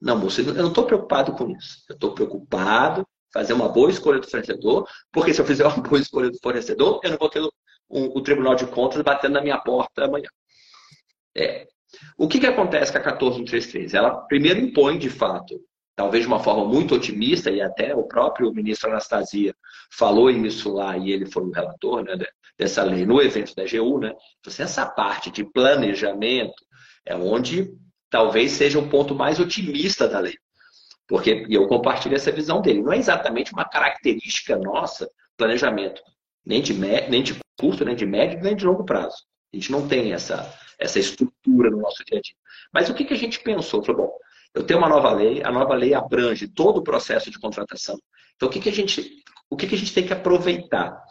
Não, moço, eu não estou preocupado com isso. Eu estou preocupado fazer uma boa escolha do fornecedor, porque se eu fizer uma boa escolha do fornecedor, eu não vou ter o, Tribunal de Contas batendo na minha porta amanhã. É. O que, que acontece com a 14133? Ela primeiro impõe, de fato, talvez de uma forma muito otimista, e até o próprio ministro Anastasia falou nisso lá, e ele foi o relator né, dessa lei no evento da GU, né? Então, assim, essa parte de planejamento é onde talvez seja o ponto mais otimista da lei. Porque eu compartilho essa visão dele. Não é exatamente uma característica nossa, planejamento, nem de, nem de curto, nem de médio, nem de longo prazo. A gente não tem essa, essa estrutura no nosso dia a dia. Mas o que, que a gente pensou? Falou, bom, eu tenho uma nova lei, a nova lei abrange todo o processo de contratação. Então, o que, que, a, gente, o que, que a gente tem que aproveitar?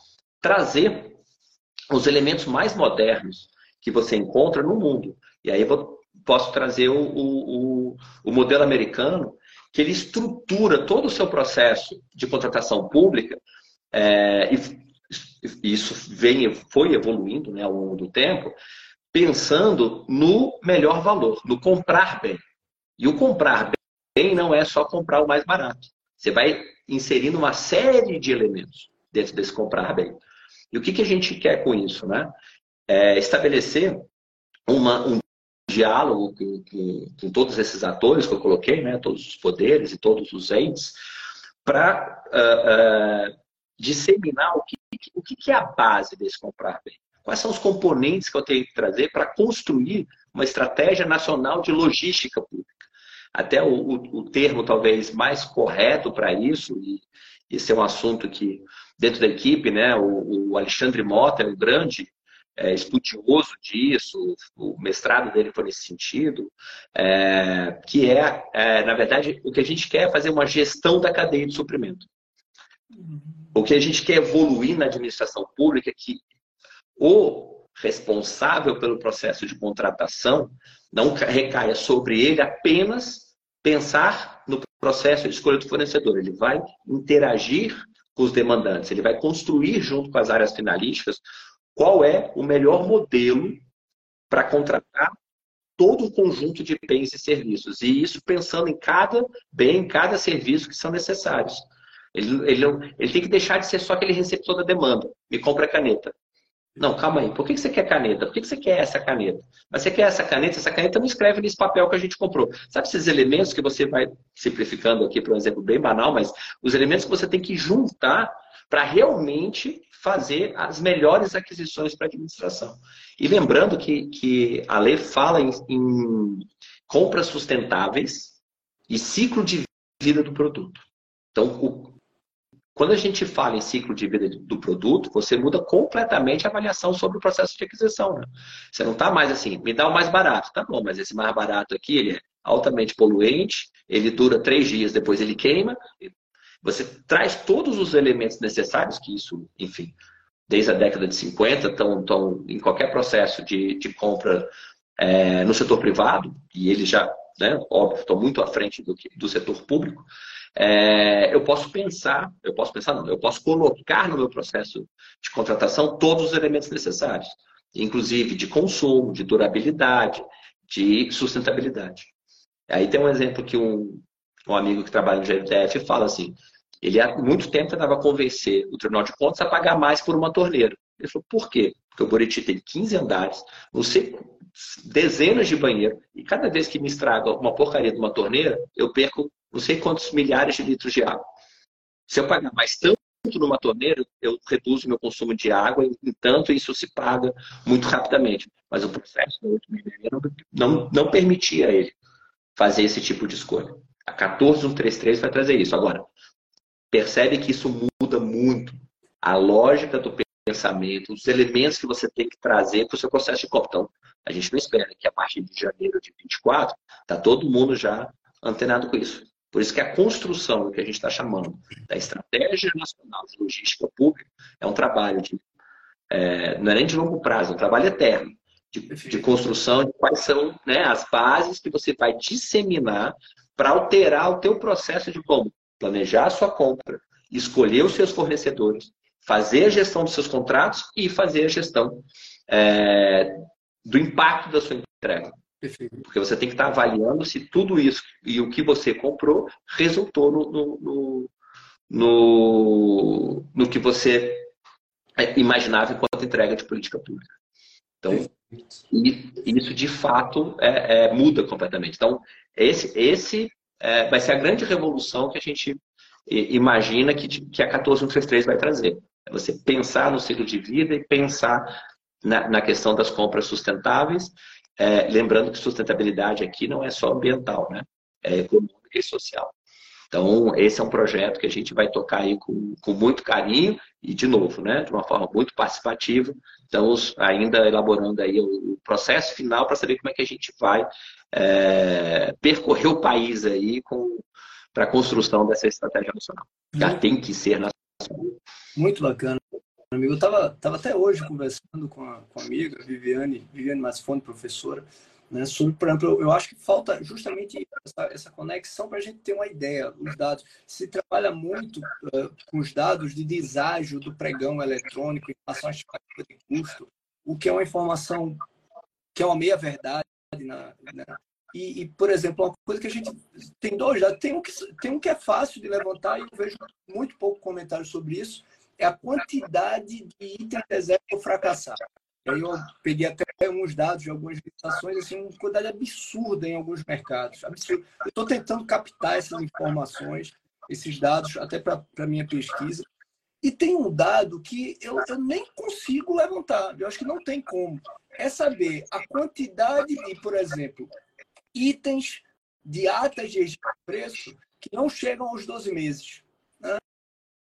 Trazer os elementos mais modernos que você encontra no mundo. E aí eu posso trazer o, o, o modelo americano, que ele estrutura todo o seu processo de contratação pública, é, e isso vem, foi evoluindo né, ao longo do tempo, pensando no melhor valor, no comprar bem. E o comprar bem não é só comprar o mais barato. Você vai inserindo uma série de elementos dentro desse comprar bem. E o que, que a gente quer com isso? Né? É estabelecer uma, um diálogo com, com, com, todos esses atores que eu coloquei, né? todos os poderes e todos os entes, para uh, uh, disseminar o que, o que é a base desse comprar bem. Quais são os componentes que eu tenho que trazer para construir uma estratégia nacional de logística pública? Até o, o, o termo talvez mais correto para isso, e esse é um assunto que, dentro da equipe, né, o, o Alexandre Mota é um grande é, estudioso disso, o mestrado dele foi nesse sentido, é, que é, é, na verdade, o que a gente quer é fazer uma gestão da cadeia de suprimento. O que a gente quer evoluir na administração pública é que o responsável pelo processo de contratação não recaia sobre ele apenas pensar no processo de escolha do fornecedor. Ele vai interagir com os demandantes, ele vai construir junto com as áreas finalísticas qual é o melhor modelo para contratar todo o conjunto de bens e serviços. E isso pensando em cada bem, em cada serviço que são necessários. Ele, ele, ele tem que deixar de ser só aquele receptor da demanda. Me compra a caneta. Não, calma aí. Por que você quer caneta? Por que você quer essa caneta? Mas você quer essa caneta? Essa caneta não escreve nesse papel que a gente comprou. Sabe esses elementos que você vai simplificando aqui para um exemplo bem banal, mas os elementos que você tem que juntar para realmente fazer as melhores aquisições para a administração. E lembrando que, que a lei fala em, em compras sustentáveis e ciclo de vida do produto. Então, o, quando a gente fala em ciclo de vida do produto, você muda completamente a avaliação sobre o processo de aquisição. Né? Você não está mais assim, me dá o mais barato. Tá bom, mas esse mais barato aqui, ele é altamente poluente, ele dura três dias, depois ele queima. Você traz todos os elementos necessários, que isso, enfim, desde a década de 50, estão, estão em qualquer processo de, de compra é, no setor privado, e eles já né? óbvio, estou muito à frente do, do setor público, é, eu posso pensar, eu posso pensar não, eu posso colocar no meu processo de contratação todos os elementos necessários, inclusive de consumo, de durabilidade, de sustentabilidade. Aí tem um exemplo que um, um amigo que trabalha no GFTF fala assim, ele há muito tempo tentava convencer o Tribunal de Contas a pagar mais por uma torneira. Ele falou, por quê? Porque o Buriti tem 15 andares, não sei, dezenas de banheiros, e cada vez que me estraga uma porcaria de uma torneira, eu perco não sei quantos milhares de litros de água. Se eu pagar mais tanto numa torneira, eu reduzo meu consumo de água, e tanto isso se paga muito rapidamente. Mas o processo do 8 não, não permitia ele fazer esse tipo de escolha. A 14133 vai trazer isso. Agora, percebe que isso muda muito a lógica do pensamento, os elementos que você tem que trazer para o seu processo de compra. Então, a gente não espera que a partir de janeiro de 24 está todo mundo já antenado com isso. Por isso que a construção, que a gente está chamando da Estratégia Nacional de Logística Pública, é um trabalho de, é, não é nem de longo prazo, é um trabalho eterno, de, de construção de quais são né, as bases que você vai disseminar para alterar o teu processo de como planejar a sua compra, escolher os seus fornecedores, fazer a gestão dos seus contratos e fazer a gestão é, do impacto da sua entrega. Perfeito. Porque você tem que estar avaliando se tudo isso e o que você comprou resultou no, no, no, no que você imaginava enquanto entrega de política pública. Então, isso de fato é, é, muda completamente. Então, esse, esse é, vai ser a grande revolução que a gente imagina que, que a 14133 vai trazer. É você pensar no ciclo de vida e pensar na, na questão das compras sustentáveis é, lembrando que sustentabilidade aqui não é só ambiental, né? É econômica e social. Então, esse é um projeto que a gente vai tocar aí com, com muito carinho e, de novo, né, de uma forma muito participativa. Estamos ainda elaborando aí o processo final para saber como é que a gente vai é, percorrer o país aí para a construção dessa estratégia nacional. Já tem que ser nacional. Muito bacana amigo. Eu estava tava até hoje conversando com a, com a amiga Viviane, Viviane Masfone, professora, né, sobre, por exemplo, eu acho que falta justamente essa, essa conexão para a gente ter uma ideia, os dados. Se trabalha muito uh, com os dados de deságio do pregão eletrônico em relação à estimativa de custo, o que é uma informação que é uma meia-verdade, né? E, e, por exemplo, uma coisa que a gente tem dois dados, tem um que, tem um que é fácil de levantar e eu vejo muito pouco comentário sobre isso, é a quantidade de itens reserva fracassados. Aí eu peguei até alguns dados de algumas licitações, assim, uma quantidade absurda em alguns mercados. Absurdo. Eu estou tentando captar essas informações, esses dados, até para a minha pesquisa. E tem um dado que eu, eu nem consigo levantar, eu acho que não tem como. É saber a quantidade de, por exemplo, itens de atas de preço que não chegam aos 12 meses. Né?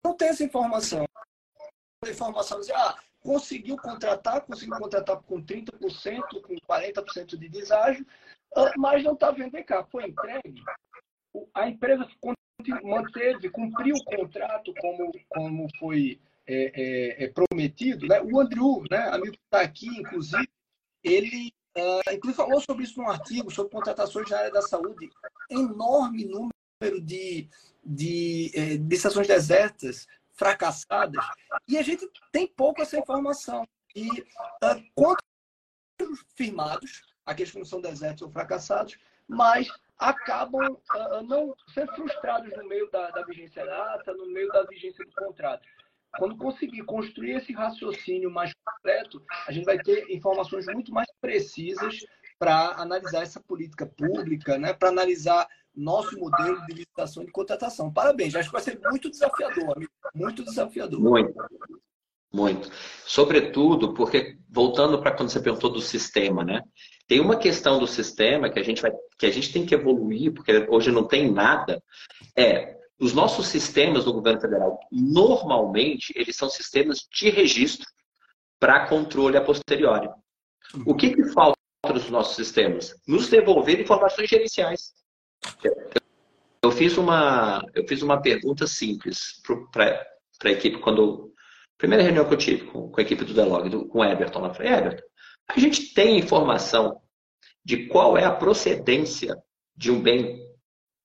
Não tem essa informação informação dizer, ah, conseguiu contratar, conseguiu contratar com 30%, com 40% de deságio, ah, mas não está vendo, cá, foi entregue. A empresa manteve, cumpriu o contrato como, como foi é, é, é prometido. Né? O Andrew, né, amigo que está aqui, inclusive, ele uh, inclusive falou sobre isso num artigo, sobre contratações na área da saúde. Enorme número de, de, é, de estações desertas fracassadas e a gente tem pouco essa informação. E uh, firmados, aqueles que não são desertos ou fracassados, mas acabam uh, não sendo frustrados no meio da, da vigência data, no meio da vigência do contrato. Quando conseguir construir esse raciocínio mais completo, a gente vai ter informações muito mais precisas para analisar essa política pública, né? para analisar nosso modelo de licitação e de contratação. Parabéns, acho que vai ser muito desafiador, amigo. muito desafiador. Muito, muito. Sobretudo porque, voltando para quando você perguntou do sistema, né? Tem uma questão do sistema que a gente vai, que a gente tem que evoluir, porque hoje não tem nada, é os nossos sistemas do governo federal, normalmente, eles são sistemas de registro para controle a posteriori. O que, que falta nos nossos sistemas? Nos devolver informações gerenciais. Eu fiz uma, eu fiz uma pergunta simples para a equipe quando primeira reunião que eu tive com, com a equipe do Delog, do, com o Everton. Eu falei, Everton, a gente tem informação de qual é a procedência de um bem.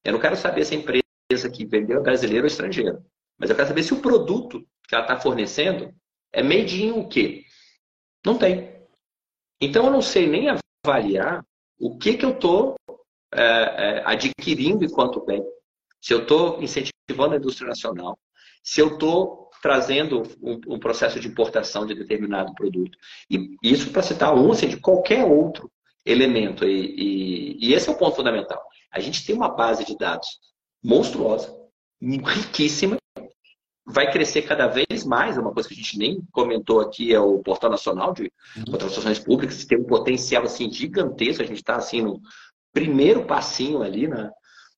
Eu não quero saber se a empresa que vendeu é brasileira ou estrangeira. Mas eu quero saber se o produto que ela está fornecendo é made in o quê? Não tem. Então eu não sei nem avaliar o que, que eu estou é, é, adquirindo enquanto bem. Se eu estou incentivando a indústria nacional, se eu estou trazendo um, um, processo de importação de determinado produto. E isso para citar um, assim, de qualquer outro elemento. E, e, e esse é o ponto fundamental. A gente tem uma base de dados monstruosa, riquíssima, vai crescer cada vez mais. Uma coisa que a gente nem comentou aqui é o Portal Nacional de uhum. Contratações Públicas, que tem um potencial assim, gigantesco. A gente está assim, no primeiro passinho ali, na,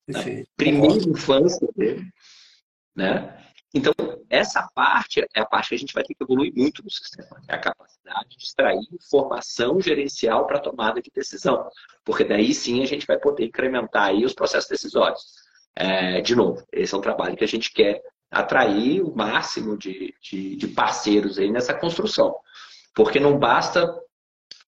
na primeira infância dele. Né? Então, essa parte é a parte que a gente vai ter que evoluir muito no sistema. É a capacidade de extrair informação gerencial para tomada de decisão. Porque daí sim a gente vai poder incrementar aí os processos decisórios. É, de novo, esse é um trabalho que a gente quer atrair o máximo de, de, de parceiros aí nessa construção. Porque não basta,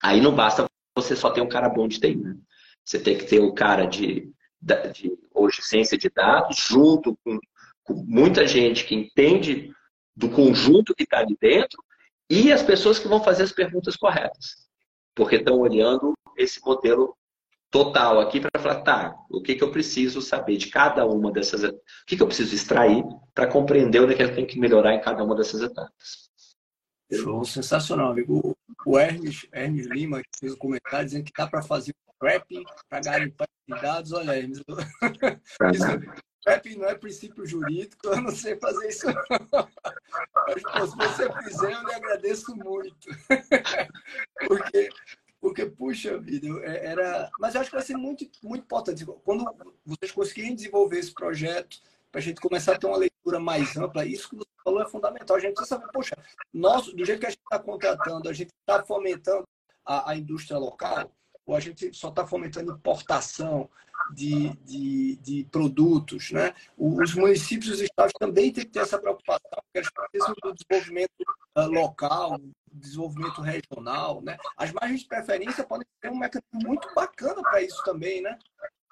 aí não basta você só ter um cara bom de TI, né? Você tem que ter o cara de, de ciência de dados junto com com muita gente que entende do conjunto que está ali dentro e as pessoas que vão fazer as perguntas corretas. Porque estão olhando esse modelo total aqui para falar, tá, o que, que eu preciso saber de cada uma dessas o que, que eu preciso extrair para compreender onde é que eu tenho que melhorar em cada uma dessas etapas. Show, sensacional, amigo. O Hermes, Hermes Lima fez um comentário dizendo que dá para fazer um wrapping para garimpar dados. Olha, Hermes, isso, PEP não é princípio jurídico, eu não sei fazer isso. Mas, se você fizer, eu lhe agradeço muito. Porque, porque puxa vida, é, era. Mas eu acho que vai ser muito, muito importante. Quando vocês conseguirem desenvolver esse projeto, para a gente começar a ter uma leitura mais ampla, isso que você falou é fundamental. A gente precisa saber, poxa, nós, do jeito que a gente está contratando, a gente está fomentando a, a indústria local, ou a gente só está fomentando importação, de, de, de produtos. Né? Os municípios e os estados também têm que ter essa preocupação, porque eles precisam do desenvolvimento uh, local, desenvolvimento regional. Né? As margens de preferência podem ser um mecanismo muito bacana para isso também, né?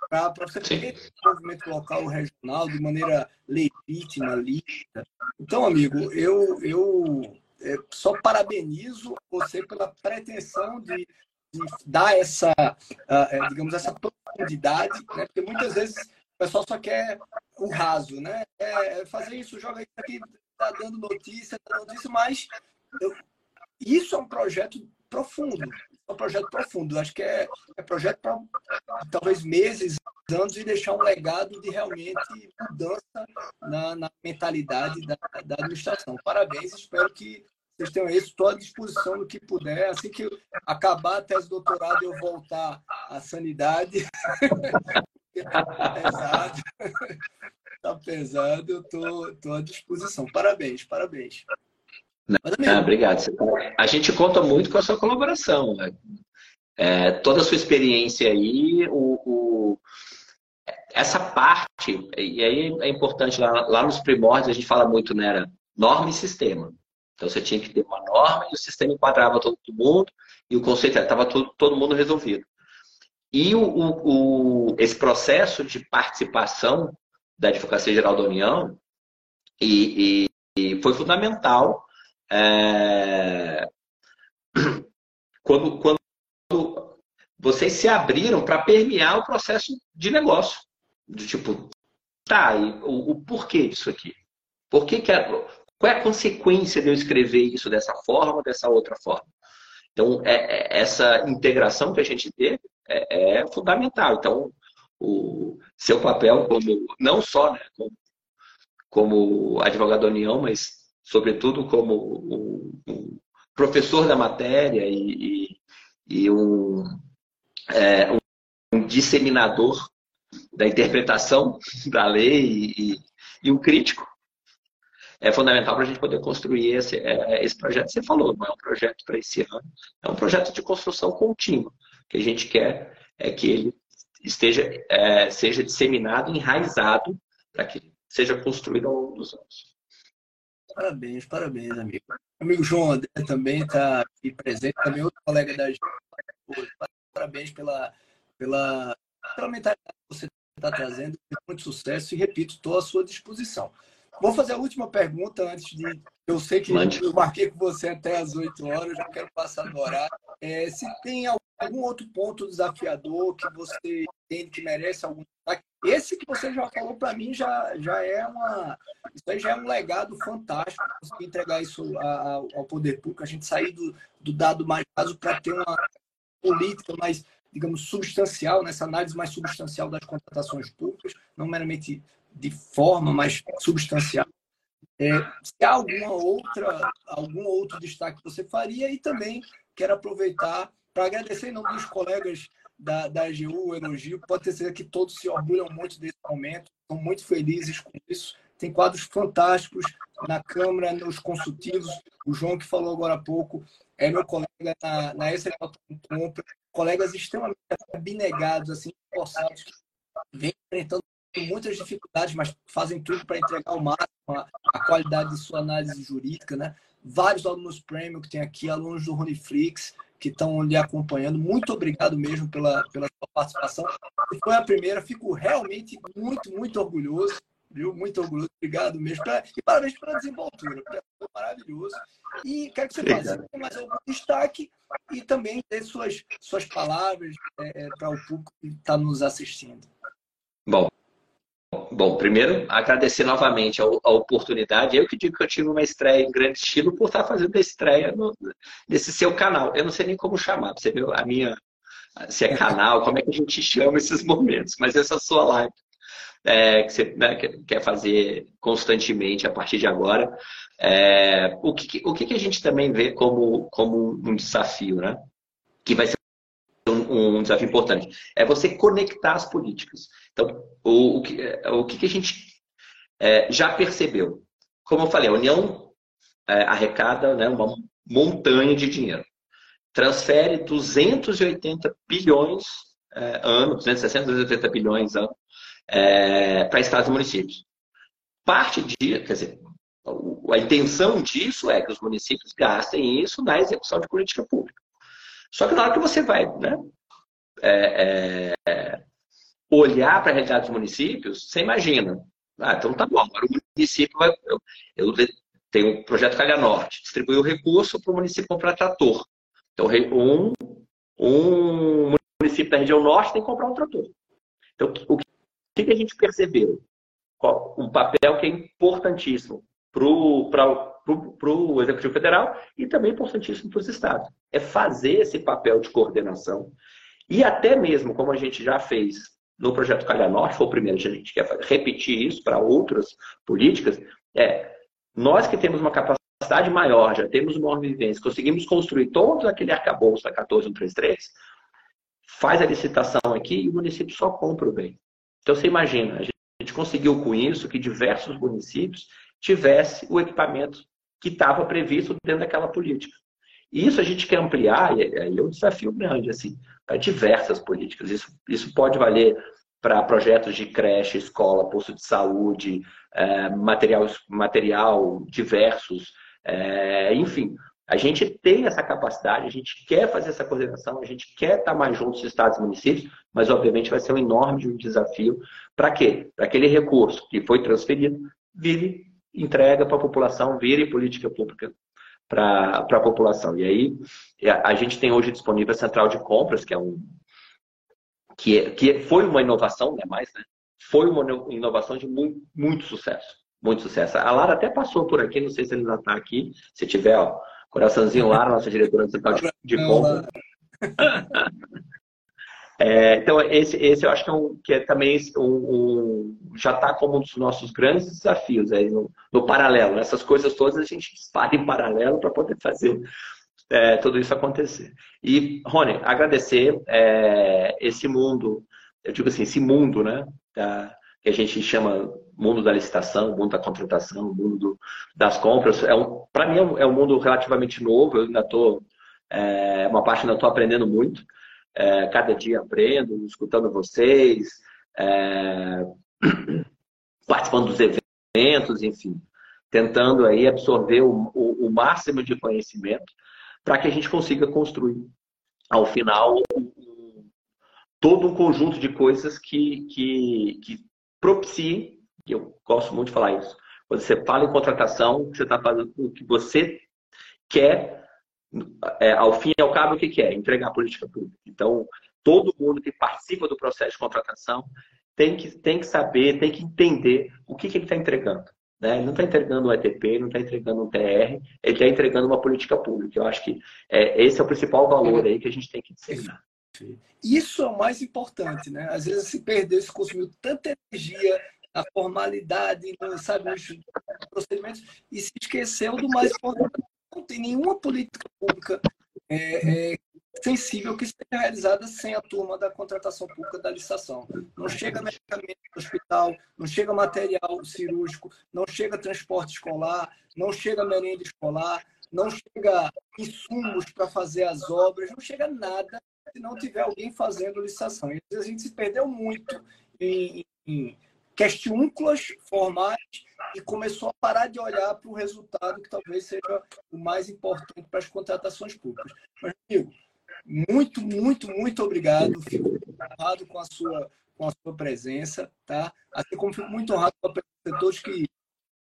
para você ter desenvolvimento local regional de maneira legítima, lícita. Então, amigo, eu, eu é, só parabenizo você pela pretensão de de dar essa, uh, digamos, essa profundidade, né? porque muitas vezes o pessoal só quer o raso, né? É fazer isso, joga isso aqui, tá dando notícia, tá dando notícia, mas eu, isso é um projeto profundo, é um projeto profundo. Acho que é, é projeto para talvez meses, anos e deixar um legado de realmente mudança na, na mentalidade da, da administração. Parabéns, espero que vocês tenham isso, estou à disposição no que puder. Assim que acabar a tese de doutorado, eu voltar à sanidade. Está pesado. Está pesado, eu estou à disposição. Parabéns, parabéns. Mas, amigo, ah, obrigado. A gente conta muito com a sua colaboração. Né? É, toda a sua experiência aí, o, o, essa parte, e aí é importante, lá, lá nos primórdios a gente fala muito, né? Norma e sistema. Então você tinha que ter uma norma e o sistema enquadrava todo mundo e o conceito estava todo, todo mundo resolvido. E o, o, o, esse processo de participação da Advocacia Geral da União e, e, e foi fundamental é, quando, quando vocês se abriram para permear o processo de negócio. Do tipo, tá, o, o porquê disso aqui? Por que, que, qual é a consequência de eu escrever isso dessa forma ou dessa outra forma? Então, é, é, essa integração que a gente teve é, é, fundamental. Então, o seu papel como, não só né, como, como advogado da União, mas, sobretudo, como um, professor da matéria e, e, e um, é, um, disseminador da interpretação da lei e, e um crítico é fundamental para a gente poder construir esse, é, esse projeto. Você falou, não é um projeto para esse ano, é um projeto de construção contínua. O que a gente quer é que ele esteja, é, seja disseminado, enraizado, para que seja construído ao longo dos anos. Parabéns, parabéns, amigo. Amigo João André também está aqui presente, também outro colega da gente. Parabéns pela, pela pela mentalidade que você está trazendo, muito sucesso e, repito, estou à sua disposição. Vou fazer a última pergunta antes de. Eu sei que Mande. eu marquei com você até às 8 horas, já quero passar no horário. É, se tem algum outro ponto desafiador que você entende que merece algum esse que você já falou para mim já, já é uma. Isso aí já é um legado fantástico, conseguir entregar isso ao poder público, a gente sair do, do dado mais raso para ter uma política mais, digamos, substancial, nessa análise mais substancial das contratações públicas, não meramente de forma mais substancial. É, se há alguma outra, algum outro destaque que você faria e também quero aproveitar para agradecer em nome dos colegas da, da AGU, Elogio, pode ter certeza que todos se orgulham muito desse momento, estão muito felizes com isso. Tem quadros fantásticos na Câmara, nos consultivos. O João, que falou agora há pouco, é meu colega na, na Compra, colegas extremamente abnegados, assim, esforçados, que vêm enfrentando muitas dificuldades, mas fazem tudo para entregar ao máximo a, a, qualidade de sua análise jurídica, né? Vários alunos premium que tem aqui, alunos do Runiflix, que estão lhe acompanhando. Muito obrigado mesmo pela, pela sua participação. Foi a primeira, fico realmente muito, muito orgulhoso, viu? Muito orgulhoso. Obrigado mesmo. Pra, e parabéns pela desenvoltura, foi maravilhoso. E quero que você faça mais algum destaque e também dê suas, suas palavras é, é para o público que está nos assistindo. Bom, Bom, primeiro, agradecer novamente a, a, oportunidade. Eu que digo que eu tive uma estreia em grande estilo por estar fazendo a estreia no, nesse seu canal. Eu não sei nem como chamar, você viu a minha. Se é canal, como é que a gente chama esses momentos, mas essa sua live é, que você né, quer fazer constantemente a partir de agora. É, o que, o que a gente também vê como, como um desafio, né? Que vai ser um, desafio importante. É você conectar as políticas. Então, o, o, que, o que a gente é, já percebeu? Como eu falei, a União é, arrecada né, uma montanha de dinheiro. Transfere 280 bilhões é, ano, 260, 280 bilhões ano é, para estados e municípios. Parte de, quer dizer, a intenção disso é que os municípios gastem isso na execução de política pública. Só que na hora que você vai né, é, é, olhar para a realidade dos municípios, você imagina. Ah, então tá bom, agora o município vai. Eu, eu tenho o projeto Calha Norte, distribuir o recurso para o município comprar trator. Então, um, um município da região norte tem que comprar um trator. Então, o que, que a gente percebeu? Um papel que é importantíssimo para o Executivo Federal e também importantíssimo para os estados. É fazer esse papel de coordenação e até mesmo, como a gente já fez no projeto Calha Norte, foi o primeiro a gente quer repetir isso para outras políticas, é nós que temos uma capacidade maior, já temos uma vivência, conseguimos construir todo aquele arcabouço da 14133, faz a licitação aqui e o município só compra o bem. Então você imagina, a gente conseguiu com isso que diversos municípios tivesse o equipamento que estava previsto dentro daquela política. E isso a gente quer ampliar, e é um desafio grande, assim, para diversas políticas. Isso, isso pode valer para projetos de creche, escola, posto de saúde, é, material, material diversos, é, enfim. A gente tem essa capacidade, a gente quer fazer essa coordenação, a gente quer estar mais juntos os estados e municípios, mas obviamente vai ser um enorme desafio. Para quê? Para aquele recurso que foi transferido vire entrega para a população, vire política pública para a população. E aí a gente tem hoje disponível a central de compras, que é um que, é, que foi uma inovação, né, mais, né? Foi uma inovação de muito, muito sucesso. Muito sucesso. A Lara até passou por aqui, não sei se ele ainda está aqui. Se tiver, ó, coraçãozinho Lara, nossa diretora de central de, de compras. É, então, esse, esse eu acho que é, um, que é também um, um já está como um dos nossos grandes desafios aí no, no, paralelo. Essas coisas todas a gente dispara em paralelo para poder fazer é, tudo isso acontecer. E, Rony, agradecer é, esse mundo, eu digo assim, esse mundo, né, da, que a gente chama mundo da licitação, mundo da contratação, mundo do, das compras. É um, para mim é um, é um, mundo relativamente novo, eu ainda estou, é, uma parte ainda estou aprendendo muito. É, cada dia aprendo, escutando vocês, é, participando dos eventos, enfim, tentando aí absorver o, o, o máximo de conhecimento para que a gente consiga construir, ao final, todo um conjunto de coisas que, que, que propiciem, que eu gosto muito de falar isso. Quando você fala em contratação, você está fazendo o que você quer, é, ao fim e ao cabo, o que quer? Entregar a política pública. Então, todo mundo que participa do processo de contratação tem que, tem que saber, tem que entender o que, que ele está entregando. Né? Ele não está entregando um ETP, não está entregando um TR, ele está entregando uma política pública. Eu acho que é, esse é o principal valor aí que a gente tem que disseminar. Isso é o mais importante, né? Às vezes se perdeu, se consumiu tanta energia, a formalidade, sabe, os procedimentos, e se esqueceu do mais importante. Não tem nenhuma política pública é, é, sensível que seja realizada sem a turma da contratação pública da licitação. Não chega medicamento no hospital, não chega material cirúrgico, não chega transporte escolar, não chega merenda escolar, não chega insumos para fazer as obras, não chega nada se não tiver alguém fazendo licitação. E a gente se perdeu muito em, em questiúnculas formais e começou a parar de olhar para o resultado que talvez seja o mais importante para as contratações públicas. Mas, amigo, muito, muito, muito obrigado. Fico honrado com a sua, com a sua presença, tá? Assim como fico muito honrado com a presença de todos que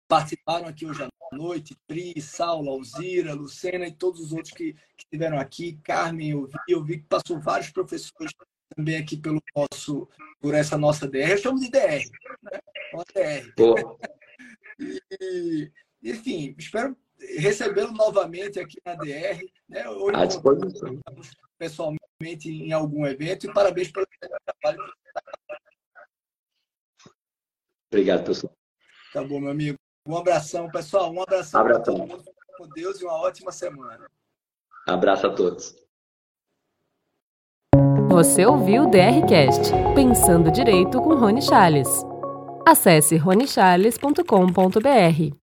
participaram aqui hoje à noite, Pri, Saulo, Alzira, Lucena e todos os outros que, que estiveram aqui, Carmen, eu vi, eu vi que passou vários professores também aqui pelo nosso, por essa nossa DR, eu chamo de DR, né? Uma DR. e, enfim, espero recebê-lo novamente aqui na DR. Né? Hoje à disposição. Pessoalmente em algum evento e parabéns pelo trabalho. Obrigado, pessoal. Tá bom, meu amigo. Um abração, pessoal. Um abração mundo. Com Deus e uma ótima semana. Abraço a todos. Você ouviu o DRCast, Pensando Direito com Rony Charles. Acesse ronicharles.com.br.